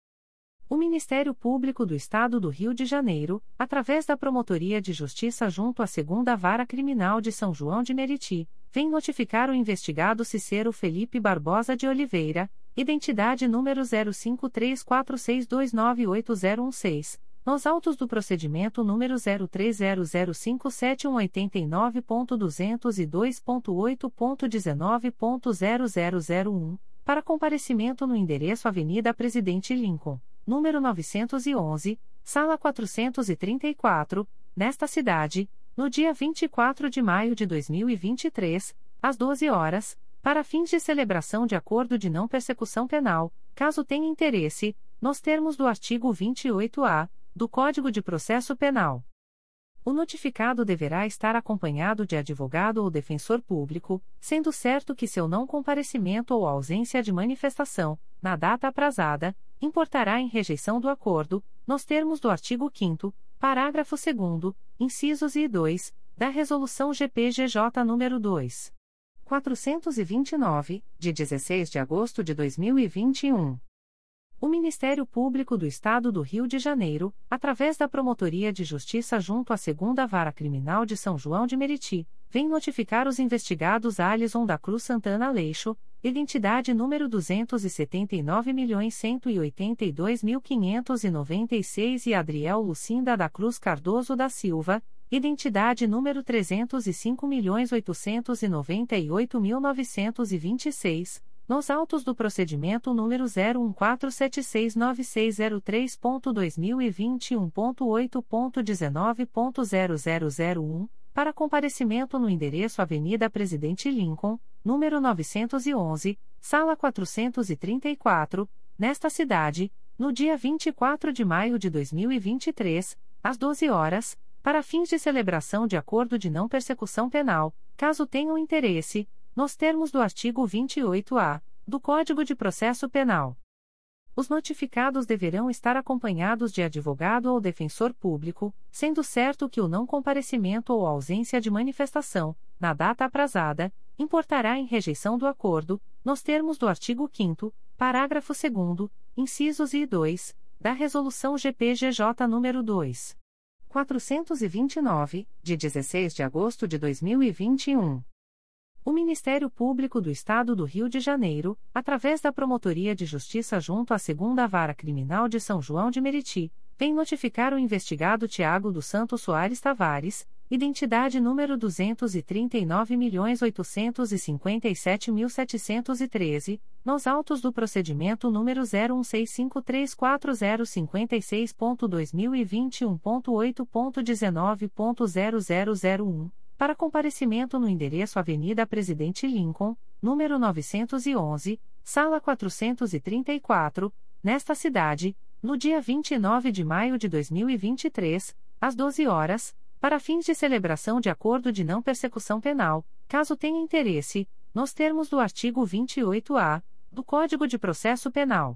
O Ministério Público do Estado do Rio de Janeiro, através da Promotoria de Justiça junto à Segunda Vara Criminal de São João de Meriti, vem notificar o investigado Cicero Felipe Barbosa de Oliveira, identidade número 053462988016, nos autos do procedimento número 03005789.202.8.19.0001, para comparecimento no endereço Avenida Presidente Lincoln número 911, sala 434, nesta cidade, no dia 24 de maio de 2023, às 12 horas, para fins de celebração de acordo de não persecução penal, caso tenha interesse, nos termos do artigo 28-A do Código de Processo Penal. O notificado deverá estar acompanhado de advogado ou defensor público, sendo certo que seu não comparecimento ou ausência de manifestação, na data aprazada, importará em rejeição do acordo, nos termos do artigo 5 parágrafo 2 incisos e 2, da Resolução GPGJ nº 2. 429, de 16 de agosto de 2021. O Ministério Público do Estado do Rio de Janeiro, através da Promotoria de Justiça junto à Segunda Vara Criminal de São João de Meriti, vem notificar os investigados Alisson da Cruz Santana Leixo, identidade número 279.182.596 e Adriel Lucinda da Cruz Cardoso da Silva, identidade número 305.898.926, nos autos do procedimento número 01476963.2021.8.19.0001, para comparecimento no endereço Avenida Presidente Lincoln, número 911, sala 434, nesta cidade, no dia 24 de maio de 2023, às 12 horas, para fins de celebração de acordo de não persecução penal, caso tenham interesse, nos termos do artigo 28-A do Código de Processo Penal. Os notificados deverão estar acompanhados de advogado ou defensor público, sendo certo que o não comparecimento ou ausência de manifestação, na data aprazada, importará em rejeição do acordo, nos termos do artigo 5 parágrafo 2 incisos I e 2, da Resolução GPGJ nº 2. 429, de 16 de agosto de 2021. O Ministério Público do Estado do Rio de Janeiro, através da Promotoria de Justiça junto à Segunda Vara Criminal de São João de Meriti, vem notificar o investigado Tiago dos Santos Soares Tavares, identidade número 239.857.713, nos autos do procedimento número 0165340536.2021.8.19.0001 para comparecimento no endereço Avenida Presidente Lincoln, número 911, sala 434, nesta cidade, no dia 29 de maio de 2023, às 12 horas, para fins de celebração de acordo de não persecução penal, caso tenha interesse, nos termos do artigo 28-A do Código de Processo Penal.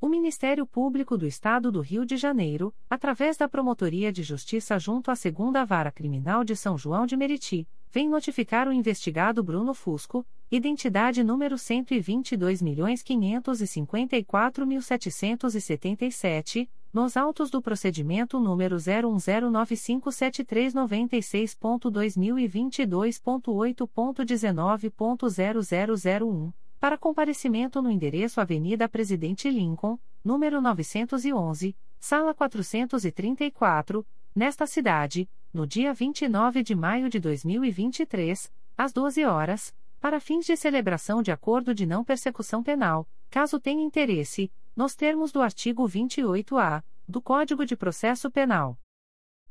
O Ministério Público do Estado do Rio de Janeiro, através da Promotoria de Justiça junto à Segunda Vara Criminal de São João de Meriti, vem notificar o investigado Bruno Fusco, identidade número 122.554.777, nos autos do procedimento número 0109573692.2022.8.19.0001 para comparecimento no endereço Avenida Presidente Lincoln, número 911, sala 434, nesta cidade, no dia 29 de maio de 2023, às 12 horas, para fins de celebração de acordo de não persecução penal, caso tenha interesse, nos termos do artigo 28-A do Código de Processo Penal.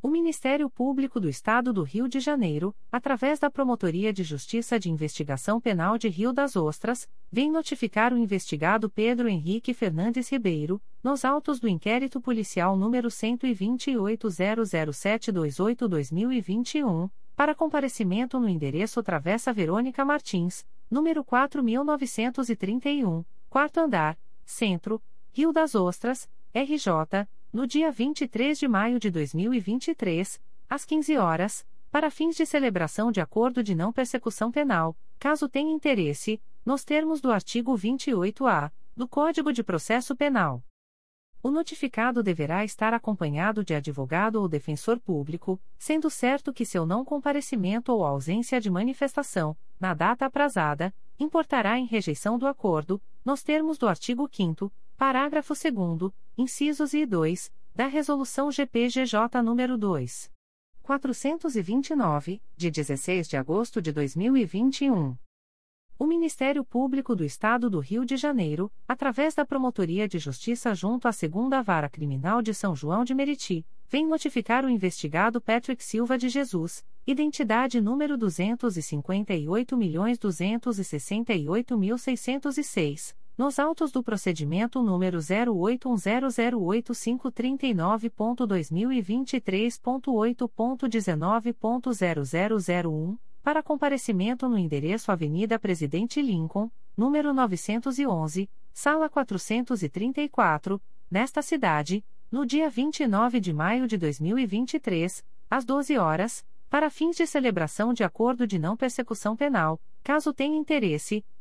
O Ministério Público do Estado do Rio de Janeiro, através da Promotoria de Justiça de Investigação Penal de Rio das Ostras, vem notificar o investigado Pedro Henrique Fernandes Ribeiro, nos autos do inquérito policial número 12800728-2021, para comparecimento no endereço Travessa Verônica Martins, número 4931, quarto andar, Centro, Rio das Ostras, RJ no dia 23 de maio de 2023, às 15 horas, para fins de celebração de acordo de não persecução penal, caso tenha interesse, nos termos do artigo 28-A do Código de Processo Penal. O notificado deverá estar acompanhado de advogado ou defensor público, sendo certo que seu não comparecimento ou ausência de manifestação, na data aprazada, importará em rejeição do acordo, nos termos do artigo 5 Parágrafo 2 incisos e 2, da Resolução GPGJ nº 2. 429, de 16 de agosto de 2021. O Ministério Público do Estado do Rio de Janeiro, através da Promotoria de Justiça junto à Segunda Vara Criminal de São João de Meriti, vem notificar o investigado Patrick Silva de Jesus, identidade número 258.268.606 nos autos do procedimento número 081008539.2023.8.19.0001, para comparecimento no endereço Avenida Presidente Lincoln, número 911, sala 434, nesta cidade, no dia 29 de maio de 2023, às 12 horas, para fins de celebração de acordo de não persecução penal, caso tenha interesse,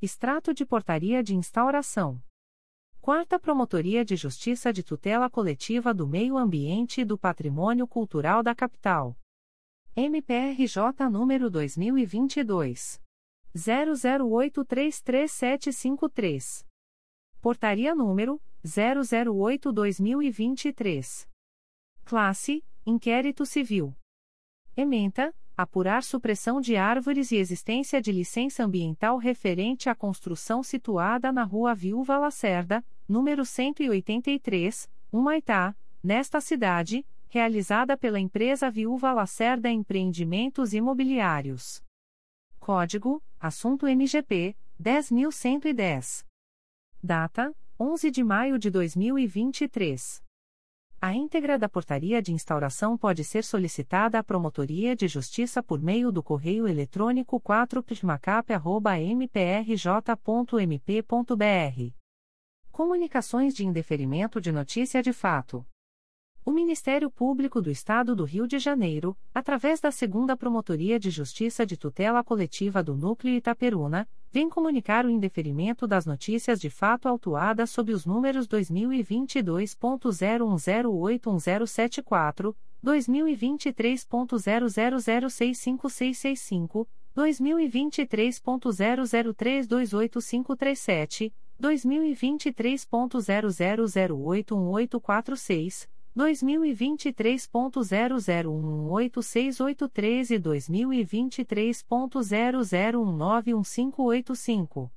Extrato de Portaria de Instauração. Quarta Promotoria de Justiça de Tutela Coletiva do Meio Ambiente e do Patrimônio Cultural da Capital. MPRJ número 2022 00833753. Portaria número 008/2023. Classe: Inquérito Civil. Ementa: Apurar supressão de árvores e existência de licença ambiental referente à construção situada na Rua Viúva Lacerda, número 183, Humaitá, nesta cidade, realizada pela empresa Viúva Lacerda Empreendimentos Imobiliários. Código: Assunto MGP 10110. Data: 11 de maio de 2023. A íntegra da portaria de instauração pode ser solicitada à Promotoria de Justiça por meio do correio eletrônico 4ptmacap.mprj.mp.br. Comunicações de indeferimento de notícia de fato. O Ministério Público do Estado do Rio de Janeiro, através da Segunda Promotoria de Justiça de Tutela Coletiva do Núcleo Itaperuna, vem comunicar o indeferimento das notícias de fato autuadas sob os números 2022.01081074, 2023.00065665, 2023.00328537, 2023.00081846, 2023.00186813 e 2023.00191585.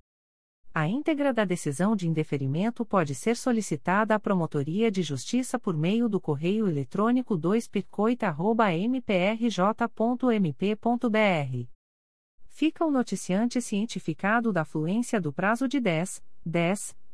A íntegra da decisão de indeferimento pode ser solicitada à Promotoria de Justiça por meio do correio eletrônico 2picoita.mprj.mp.br. Fica o noticiante cientificado da fluência do prazo de 10, 10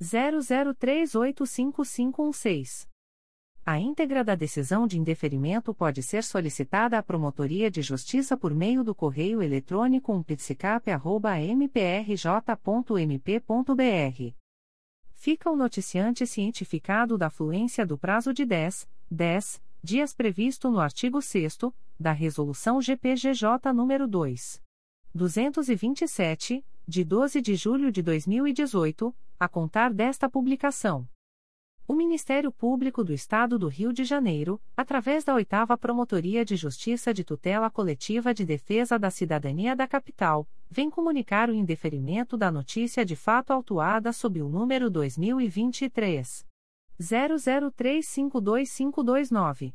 00385516. A íntegra da decisão de indeferimento pode ser solicitada à Promotoria de Justiça por meio do correio eletrônico umpitsicap.mprj.mp.br. Fica o noticiante cientificado da fluência do prazo de 10, 10 dias previsto no artigo 6 da Resolução GPGJ nº 2. 227, de 12 de julho de 2018, a contar desta publicação. O Ministério Público do Estado do Rio de Janeiro, através da Oitava Promotoria de Justiça de Tutela Coletiva de Defesa da Cidadania da Capital, vem comunicar o indeferimento da notícia de fato autuada sob o número 2023 00352529.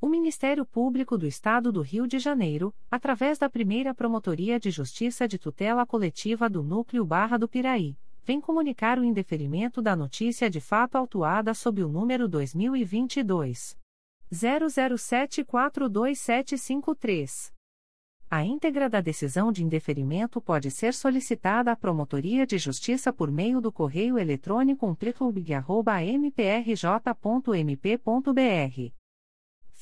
O Ministério Público do Estado do Rio de Janeiro, através da primeira Promotoria de Justiça de Tutela Coletiva do Núcleo Barra do Piraí, vem comunicar o indeferimento da notícia de fato autuada sob o número 2022. 00742753. A íntegra da decisão de indeferimento pode ser solicitada à Promotoria de Justiça por meio do correio eletrônico umplitubig.mprj.mp.br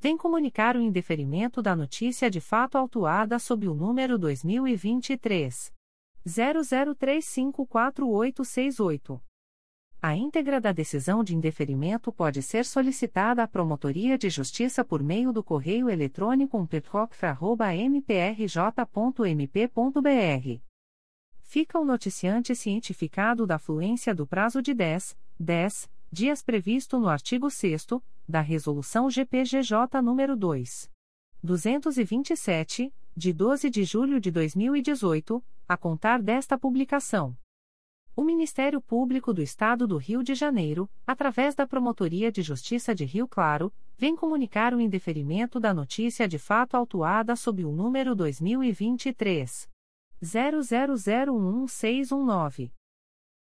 vem comunicar o indeferimento da notícia de fato autuada sob o número 2023. 00354868. A íntegra da decisão de indeferimento pode ser solicitada à Promotoria de Justiça por meio do correio eletrônico umpercof.mprj.mp.br. Fica o noticiante cientificado da fluência do prazo de 10, 10 dias previsto no artigo 6 da Resolução GPGJ nº 2. 227, de 12 de julho de 2018, a contar desta publicação. O Ministério Público do Estado do Rio de Janeiro, através da Promotoria de Justiça de Rio Claro, vem comunicar o indeferimento da notícia de fato autuada sob o número 2023 00011619.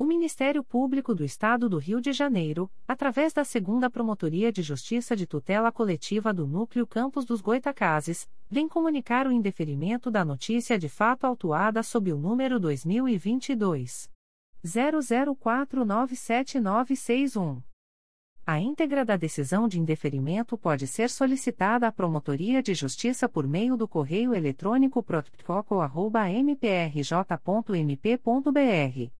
O Ministério Público do Estado do Rio de Janeiro, através da Segunda Promotoria de Justiça de Tutela Coletiva do Núcleo Campos dos Goitacazes, vem comunicar o indeferimento da notícia de fato autuada sob o número 2022 00497961. A íntegra da decisão de indeferimento pode ser solicitada à Promotoria de Justiça por meio do correio eletrônico protocolo@mprj.mp.br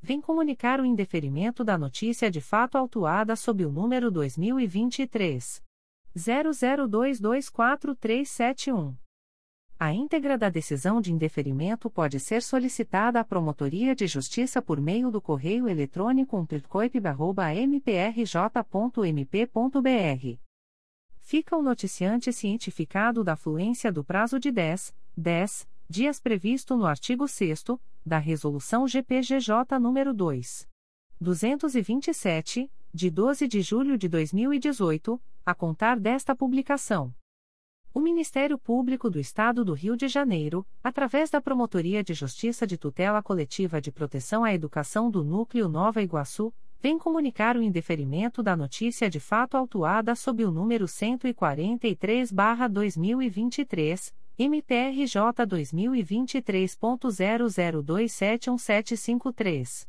vem comunicar o indeferimento da notícia de fato autuada sob o número 2023 00224371. A íntegra da decisão de indeferimento pode ser solicitada à Promotoria de Justiça por meio do correio eletrônico umpercoip.mprj.mp.br. Fica o noticiante cientificado da fluência do prazo de 10, 10 dias previsto no artigo 6 da Resolução GPGJ nº 2. 227, de 12 de julho de 2018, a contar desta publicação. O Ministério Público do Estado do Rio de Janeiro, através da Promotoria de Justiça de Tutela Coletiva de Proteção à Educação do Núcleo Nova Iguaçu, vem comunicar o indeferimento da notícia de fato autuada sob o número 143-2023 MPRJ 2023.00271753.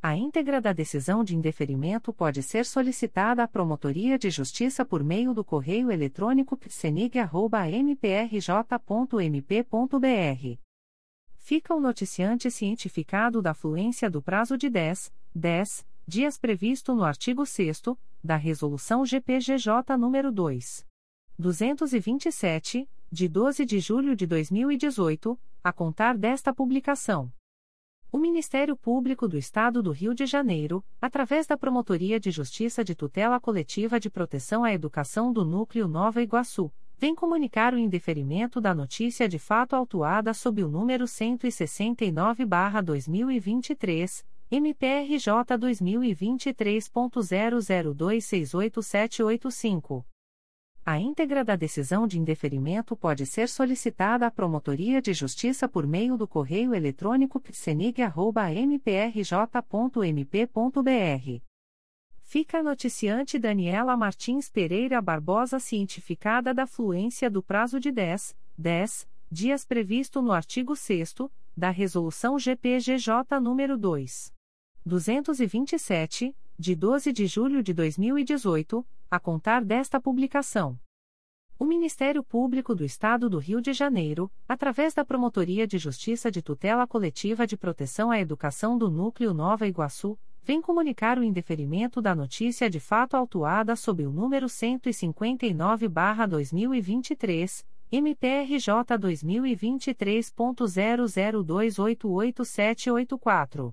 A íntegra da decisão de indeferimento pode ser solicitada à Promotoria de Justiça por meio do correio eletrônico psenig.mprj.mp.br. Fica o noticiante cientificado da fluência do prazo de 10, 10 dias previsto no artigo 6 da Resolução GPGJ nº 2. 227, de 12 de julho de 2018, a contar desta publicação. O Ministério Público do Estado do Rio de Janeiro, através da Promotoria de Justiça de Tutela Coletiva de Proteção à Educação do Núcleo Nova Iguaçu, vem comunicar o indeferimento da notícia de fato autuada sob o número 169-2023, MPRJ 2023.00268785. A íntegra da decisão de indeferimento pode ser solicitada à Promotoria de Justiça por meio do correio eletrônico psenig.mprj.mp.br. Fica a noticiante Daniela Martins Pereira Barbosa cientificada da fluência do prazo de 10, 10 dias previsto no artigo 6 da Resolução GPGJ nº 2. 227, de 12 de julho de 2018, a contar desta publicação. O Ministério Público do Estado do Rio de Janeiro, através da Promotoria de Justiça de Tutela Coletiva de Proteção à Educação do Núcleo Nova Iguaçu, vem comunicar o indeferimento da notícia de fato autuada sob o número 159-2023, MPRJ 2023.00288784.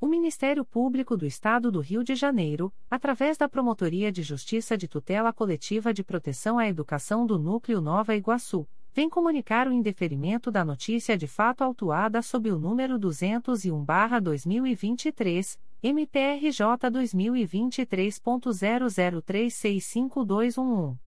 O Ministério Público do Estado do Rio de Janeiro, através da Promotoria de Justiça de Tutela Coletiva de Proteção à Educação do Núcleo Nova Iguaçu, vem comunicar o indeferimento da notícia de fato autuada sob o número 201-2023, MPRJ 2023.00365211.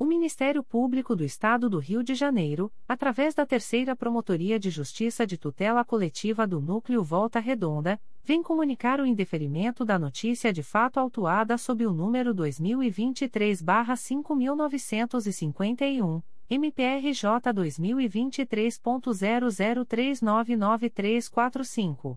O Ministério Público do Estado do Rio de Janeiro, através da Terceira Promotoria de Justiça de Tutela Coletiva do Núcleo Volta Redonda, vem comunicar o indeferimento da notícia de fato autuada sob o número 2023-5951, MPRJ 2023.00399345.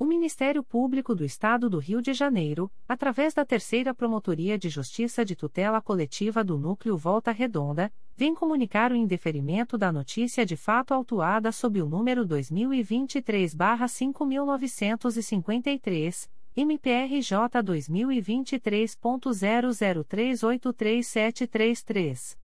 O Ministério Público do Estado do Rio de Janeiro, através da Terceira Promotoria de Justiça de Tutela Coletiva do Núcleo Volta Redonda, vem comunicar o indeferimento da notícia de fato autuada sob o número 2023-5953, MPRJ 2023.00383733.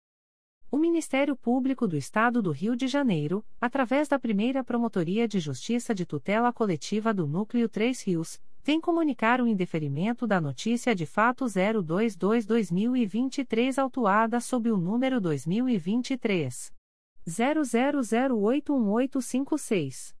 O Ministério Público do Estado do Rio de Janeiro, através da primeira Promotoria de Justiça de Tutela Coletiva do Núcleo 3 Rios, vem comunicar o indeferimento da notícia de fato 022-2023, autuada sob o número 2023. 00081856.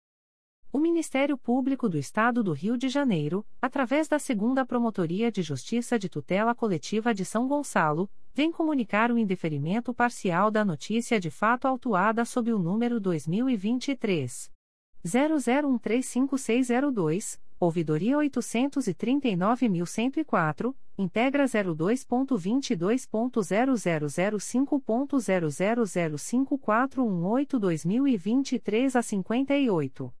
O Ministério Público do Estado do Rio de Janeiro, através da Segunda Promotoria de Justiça de Tutela Coletiva de São Gonçalo, vem comunicar o indeferimento parcial da notícia de fato autuada sob o número 2023 00135602, ouvidoria 839.104, integra 02.22.0005.0005418-2023 a 58.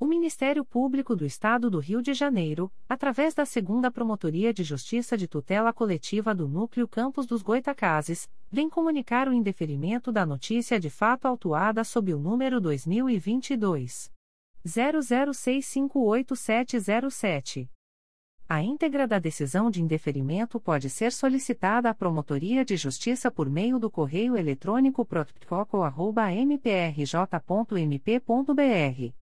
O Ministério Público do Estado do Rio de Janeiro, através da Segunda Promotoria de Justiça de Tutela Coletiva do Núcleo Campos dos Goitacazes, vem comunicar o indeferimento da notícia de fato autuada sob o número 2022 00658707. A íntegra da decisão de indeferimento pode ser solicitada à Promotoria de Justiça por meio do correio eletrônico protocolo@mprj.mp.br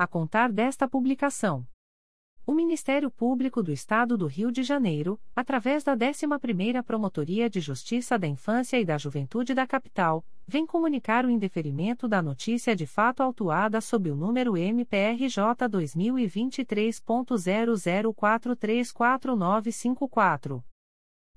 a contar desta publicação. O Ministério Público do Estado do Rio de Janeiro, através da 11ª Promotoria de Justiça da Infância e da Juventude da Capital, vem comunicar o indeferimento da notícia de fato autuada sob o número MPRJ 2023.00434954.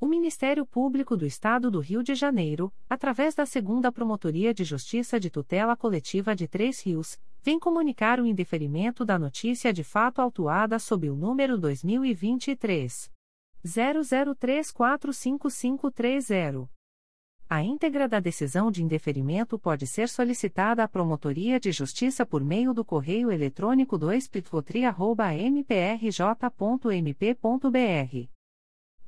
O Ministério Público do Estado do Rio de Janeiro, através da Segunda Promotoria de Justiça de Tutela Coletiva de Três Rios, vem comunicar o indeferimento da notícia de fato autuada sob o número 2023 00345530. A íntegra da decisão de indeferimento pode ser solicitada à Promotoria de Justiça por meio do correio eletrônico 2 mprj.mp.br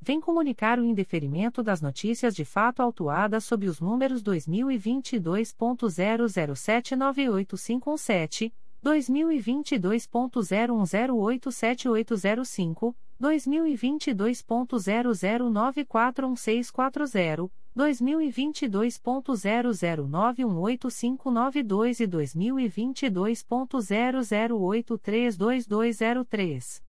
vem comunicar o indeferimento das notícias de fato autuadas sob os números 2022.00798517, 2022.01087805, 2022.00941640, 2022.00918592 e 2022.00832203.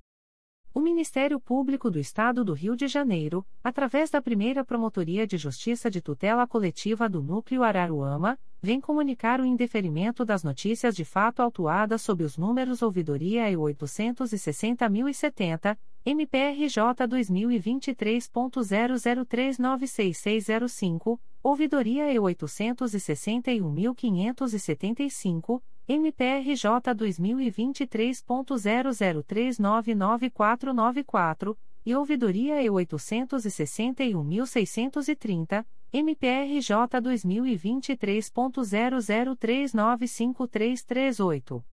O Ministério Público do Estado do Rio de Janeiro, através da primeira Promotoria de Justiça de Tutela Coletiva do Núcleo Araruama, vem comunicar o indeferimento das notícias de fato autuadas sob os números Ouvidoria e 860.070, MPRJ 2023.00396605, Ouvidoria e 861.575, MPRJ 2023.00399494, e Ouvidoria E 861.630, MPRJ 2023.00395338.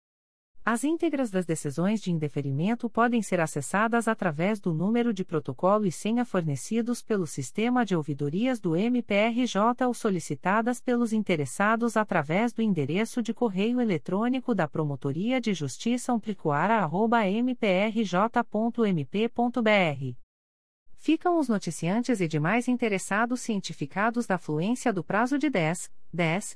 As íntegras das decisões de indeferimento podem ser acessadas através do número de protocolo e senha fornecidos pelo sistema de ouvidorias do MPRJ ou solicitadas pelos interessados através do endereço de correio eletrônico da Promotoria de Justiça umplicoara.mprj.mp.br. Ficam os noticiantes e demais interessados cientificados da fluência do prazo de 10, 10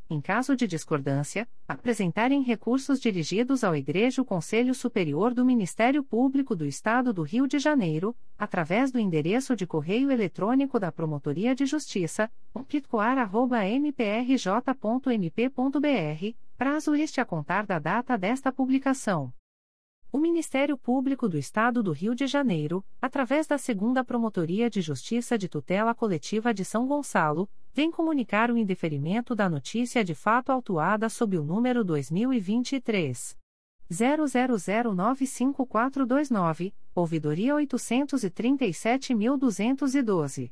em caso de discordância, apresentarem recursos dirigidos ao Igreja Conselho Superior do Ministério Público do Estado do Rio de Janeiro, através do endereço de correio eletrônico da Promotoria de Justiça, pitcoar.mprj.mp.br, prazo este a contar da data desta publicação. O Ministério Público do Estado do Rio de Janeiro, através da Segunda Promotoria de Justiça de Tutela Coletiva de São Gonçalo, vem comunicar o indeferimento da notícia de fato autuada sob o número 2023 00095429, ouvidoria 837.212.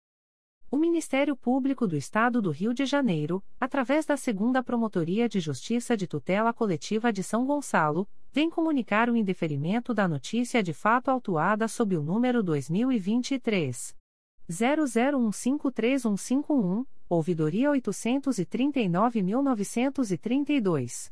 O Ministério Público do Estado do Rio de Janeiro, através da Segunda Promotoria de Justiça de Tutela Coletiva de São Gonçalo, vem comunicar o indeferimento da notícia de fato autuada sob o número 2023 00153151, ouvidoria 839.932.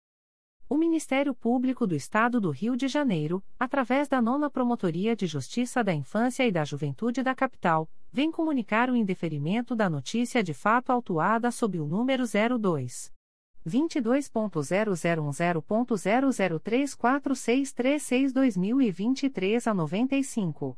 O Ministério Público do Estado do Rio de Janeiro, através da Nona Promotoria de Justiça da Infância e da Juventude da Capital, vem comunicar o indeferimento da notícia de fato autuada sob o número 02 22.0010.0034636-2023 a 95.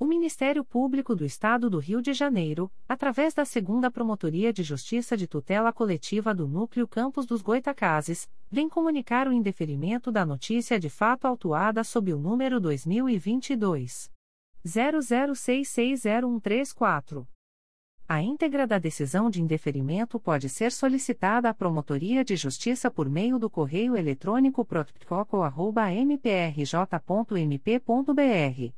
O Ministério Público do Estado do Rio de Janeiro, através da Segunda Promotoria de Justiça de Tutela Coletiva do Núcleo Campos dos Goitacazes, vem comunicar o indeferimento da notícia de fato autuada sob o número 2022 00660134. A íntegra da decisão de indeferimento pode ser solicitada à Promotoria de Justiça por meio do correio eletrônico protocolo@mprj.mp.br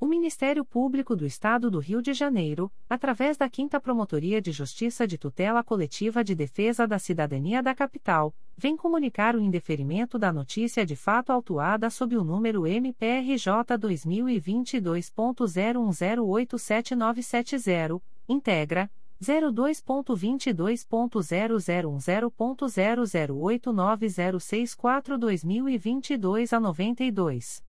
O Ministério Público do Estado do Rio de Janeiro, através da 5 Promotoria de Justiça de Tutela Coletiva de Defesa da Cidadania da Capital, vem comunicar o indeferimento da notícia de fato autuada sob o número MPRJ 2022.01087970, integra 02.22.0010.0089064-2022 a 92.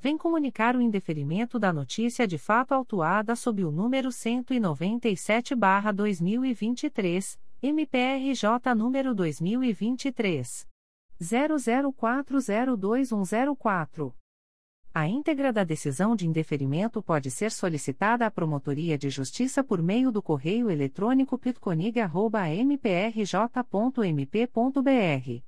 vem comunicar o indeferimento da notícia de fato autuada sob o número 197-2023, MPRJ número 2023 00402104. A íntegra da decisão de indeferimento pode ser solicitada à Promotoria de Justiça por meio do correio eletrônico pitconig.mprj.mp.br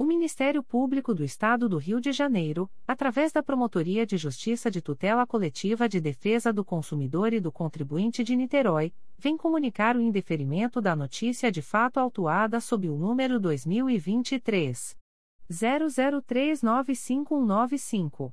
O Ministério Público do Estado do Rio de Janeiro, através da Promotoria de Justiça de Tutela Coletiva de Defesa do Consumidor e do Contribuinte de Niterói, vem comunicar o indeferimento da notícia de fato autuada sob o número 2023 00395195.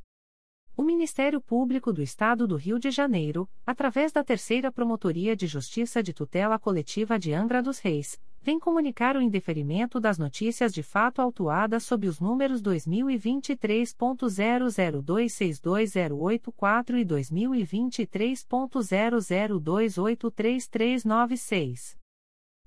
O Ministério Público do Estado do Rio de Janeiro, através da Terceira Promotoria de Justiça de Tutela Coletiva de Angra dos Reis, vem comunicar o indeferimento das notícias de fato autuadas sob os números 2023.00262084 e 2023.00283396.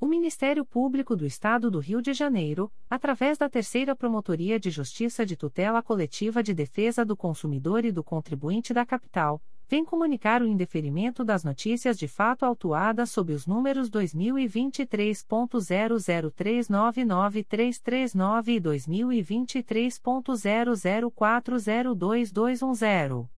O Ministério Público do Estado do Rio de Janeiro, através da Terceira Promotoria de Justiça de Tutela Coletiva de Defesa do Consumidor e do Contribuinte da Capital, vem comunicar o indeferimento das notícias de fato autuadas sob os números 2023.00399339 e 2023.00402210.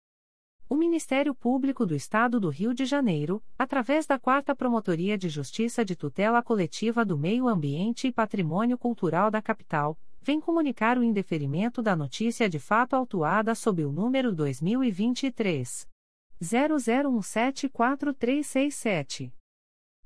O Ministério Público do Estado do Rio de Janeiro, através da Quarta Promotoria de Justiça de Tutela Coletiva do Meio Ambiente e Patrimônio Cultural da Capital, vem comunicar o indeferimento da notícia de fato autuada sob o número 2023 00174367.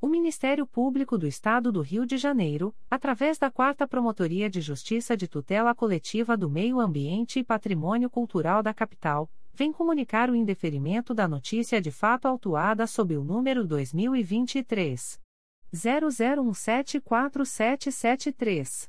O Ministério Público do Estado do Rio de Janeiro, através da Quarta Promotoria de Justiça de Tutela Coletiva do Meio Ambiente e Patrimônio Cultural da Capital, vem comunicar o indeferimento da notícia de fato autuada sob o número 2023 00174773.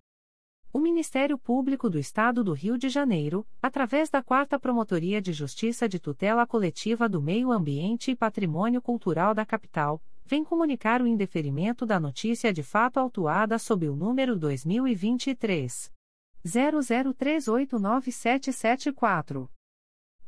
O Ministério Público do Estado do Rio de Janeiro, através da Quarta Promotoria de Justiça de Tutela Coletiva do Meio Ambiente e Patrimônio Cultural da Capital, vem comunicar o indeferimento da notícia de fato autuada sob o número 2023 00389774.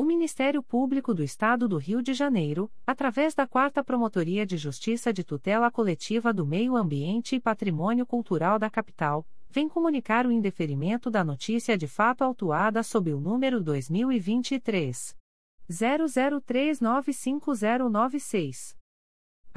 O Ministério Público do Estado do Rio de Janeiro, através da Quarta Promotoria de Justiça de Tutela Coletiva do Meio Ambiente e Patrimônio Cultural da Capital, vem comunicar o indeferimento da notícia de fato autuada sob o número 2023 00395096.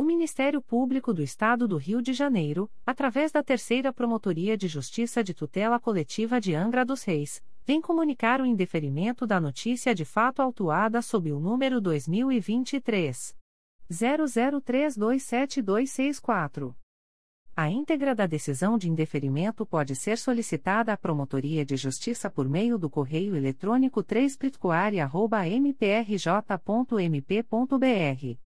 O Ministério Público do Estado do Rio de Janeiro, através da Terceira Promotoria de Justiça de Tutela Coletiva de Angra dos Reis, vem comunicar o indeferimento da notícia de fato autuada sob o número 2023 00327264. A íntegra da decisão de indeferimento pode ser solicitada à Promotoria de Justiça por meio do correio eletrônico 3 mprj.mp.br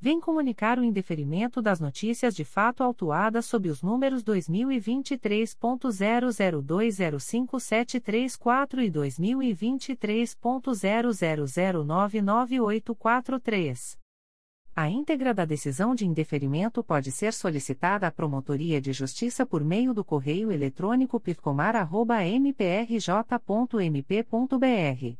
vem comunicar o indeferimento das notícias de fato autuadas sob os números 2023.00205734 e 2023.00099843. A íntegra da decisão de indeferimento pode ser solicitada à Promotoria de Justiça por meio do correio eletrônico pircomar.mprj.mp.br.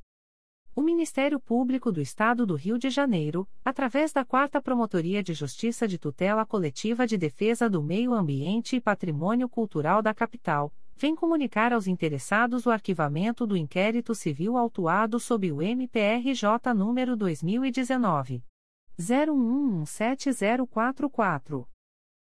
O Ministério Público do Estado do Rio de Janeiro, através da 4 Promotoria de Justiça de Tutela Coletiva de Defesa do Meio Ambiente e Patrimônio Cultural da Capital, vem comunicar aos interessados o arquivamento do inquérito civil autuado sob o MPRJ número 2019 01170444.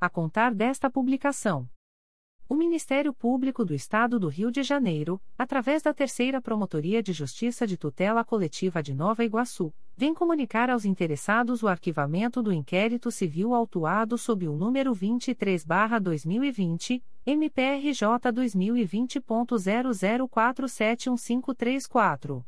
a contar desta publicação. O Ministério Público do Estado do Rio de Janeiro, através da Terceira Promotoria de Justiça de Tutela Coletiva de Nova Iguaçu, vem comunicar aos interessados o arquivamento do inquérito civil autuado sob o número 23-2020, MPRJ 2020.00471534.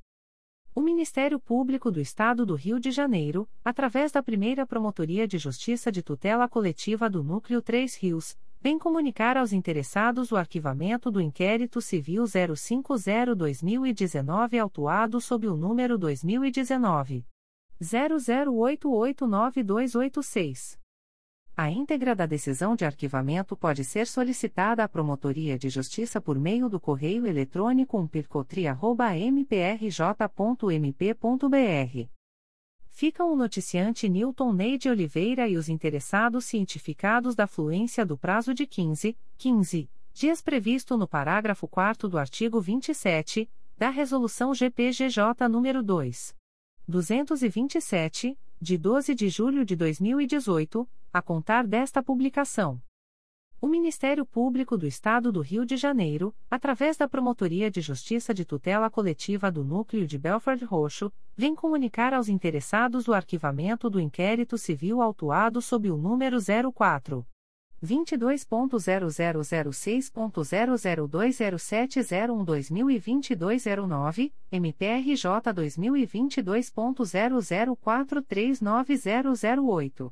O Ministério Público do Estado do Rio de Janeiro, através da primeira Promotoria de Justiça de Tutela Coletiva do Núcleo 3 Rios, vem comunicar aos interessados o arquivamento do inquérito civil 050-2019 autuado sob o número 2019. 00889286. A íntegra da decisão de arquivamento pode ser solicitada à Promotoria de Justiça por meio do correio eletrônico umpircotri.mprj.mp.br. Ficam o noticiante Newton Neide Oliveira e os interessados cientificados da fluência do prazo de 15, 15 dias previsto no parágrafo 4 do artigo 27 da Resolução GPGJ nº 2. 227, de 12 de julho de 2018 a contar desta publicação. O Ministério Público do Estado do Rio de Janeiro, através da Promotoria de Justiça de Tutela Coletiva do Núcleo de Belford Roxo, vem comunicar aos interessados o arquivamento do inquérito civil autuado sob o número 04 22.0006.0020701-2022 MPRJ 2022.00439008.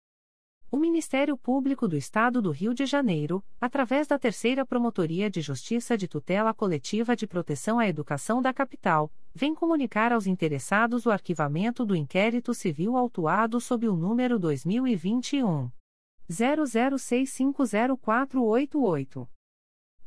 O Ministério Público do Estado do Rio de Janeiro, através da Terceira Promotoria de Justiça de Tutela Coletiva de Proteção à Educação da Capital, vem comunicar aos interessados o arquivamento do inquérito civil autuado sob o número 2021 00650488.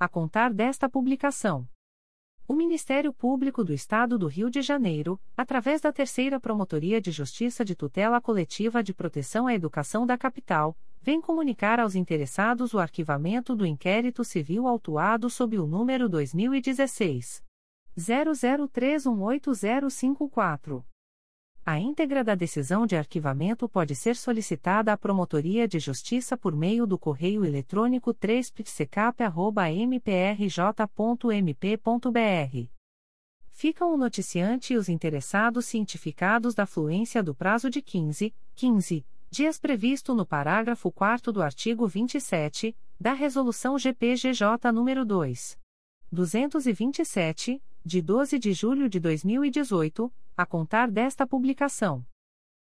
a contar desta publicação. O Ministério Público do Estado do Rio de Janeiro, através da Terceira Promotoria de Justiça de Tutela Coletiva de Proteção à Educação da Capital, vem comunicar aos interessados o arquivamento do inquérito civil autuado sob o número 2016 00318054. A íntegra da decisão de arquivamento pode ser solicitada à Promotoria de Justiça por meio do correio eletrônico 3psecap.mprj.mp.br. Ficam o noticiante e os interessados cientificados da fluência do prazo de 15, 15 dias previsto no parágrafo 4 do artigo 27 da Resolução GPGJ nº 2. 227, de 12 de julho de 2018, a contar desta publicação.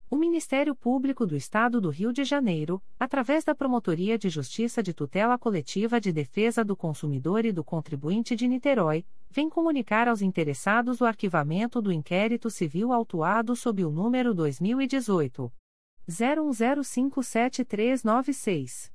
O Ministério Público do Estado do Rio de Janeiro, através da Promotoria de Justiça de Tutela Coletiva de Defesa do Consumidor e do Contribuinte de Niterói, vem comunicar aos interessados o arquivamento do inquérito civil autuado sob o número 2018 01057396.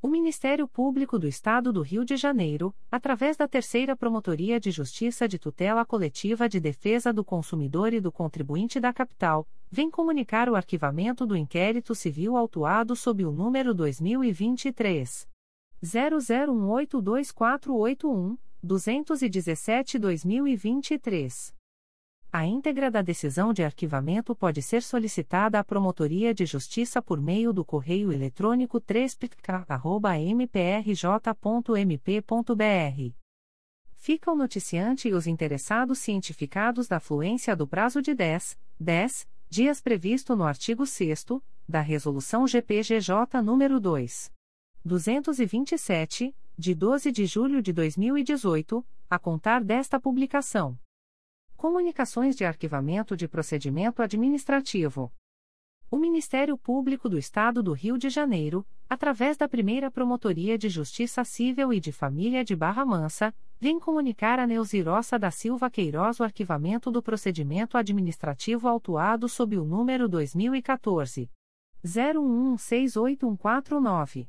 O Ministério Público do Estado do Rio de Janeiro, através da Terceira Promotoria de Justiça de Tutela Coletiva de Defesa do Consumidor e do Contribuinte da Capital, vem comunicar o arquivamento do inquérito civil autuado sob o número 2023 00182481, 217-2023. A íntegra da decisão de arquivamento pode ser solicitada à Promotoria de Justiça por meio do correio eletrônico 3pk.mprj.mp.br. Fica o noticiante e os interessados cientificados da fluência do prazo de 10, 10 dias previsto no artigo 6 da Resolução GPGJ nº 2. 227, de 12 de julho de 2018, a contar desta publicação. Comunicações de Arquivamento de Procedimento Administrativo. O Ministério Público do Estado do Rio de Janeiro, através da primeira Promotoria de Justiça Civil e de Família de Barra Mansa, vem comunicar a Neuzirossa da Silva Queiroz o arquivamento do procedimento administrativo autuado sob o número 2014. 01168149.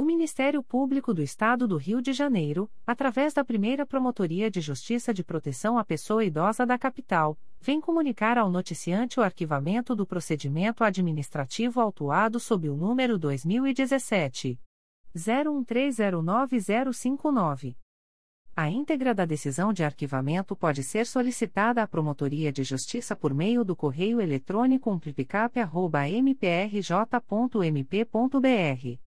O Ministério Público do Estado do Rio de Janeiro, através da primeira Promotoria de Justiça de Proteção à Pessoa Idosa da Capital, vem comunicar ao noticiante o arquivamento do procedimento administrativo autuado sob o número 2017. 01309059. A íntegra da decisão de arquivamento pode ser solicitada à Promotoria de Justiça por meio do correio eletrônico umplipicap.mprj.mp.br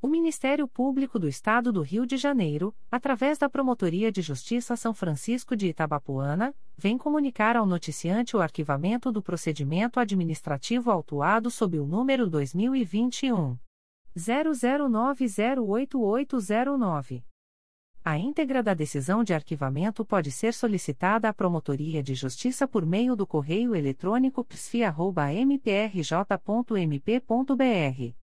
O Ministério Público do Estado do Rio de Janeiro, através da Promotoria de Justiça São Francisco de Itabapuana, vem comunicar ao noticiante o arquivamento do procedimento administrativo autuado sob o número 2021 00908809. A íntegra da decisão de arquivamento pode ser solicitada à Promotoria de Justiça por meio do correio eletrônico psfi.mprj.mp.br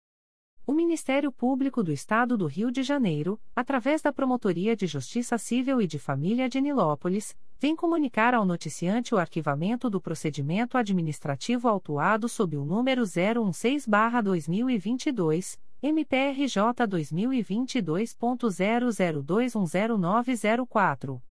O Ministério Público do Estado do Rio de Janeiro, através da Promotoria de Justiça Civil e de Família de Nilópolis, vem comunicar ao noticiante o arquivamento do procedimento administrativo autuado sob o número 016-2022, MPRJ 2022.00210904.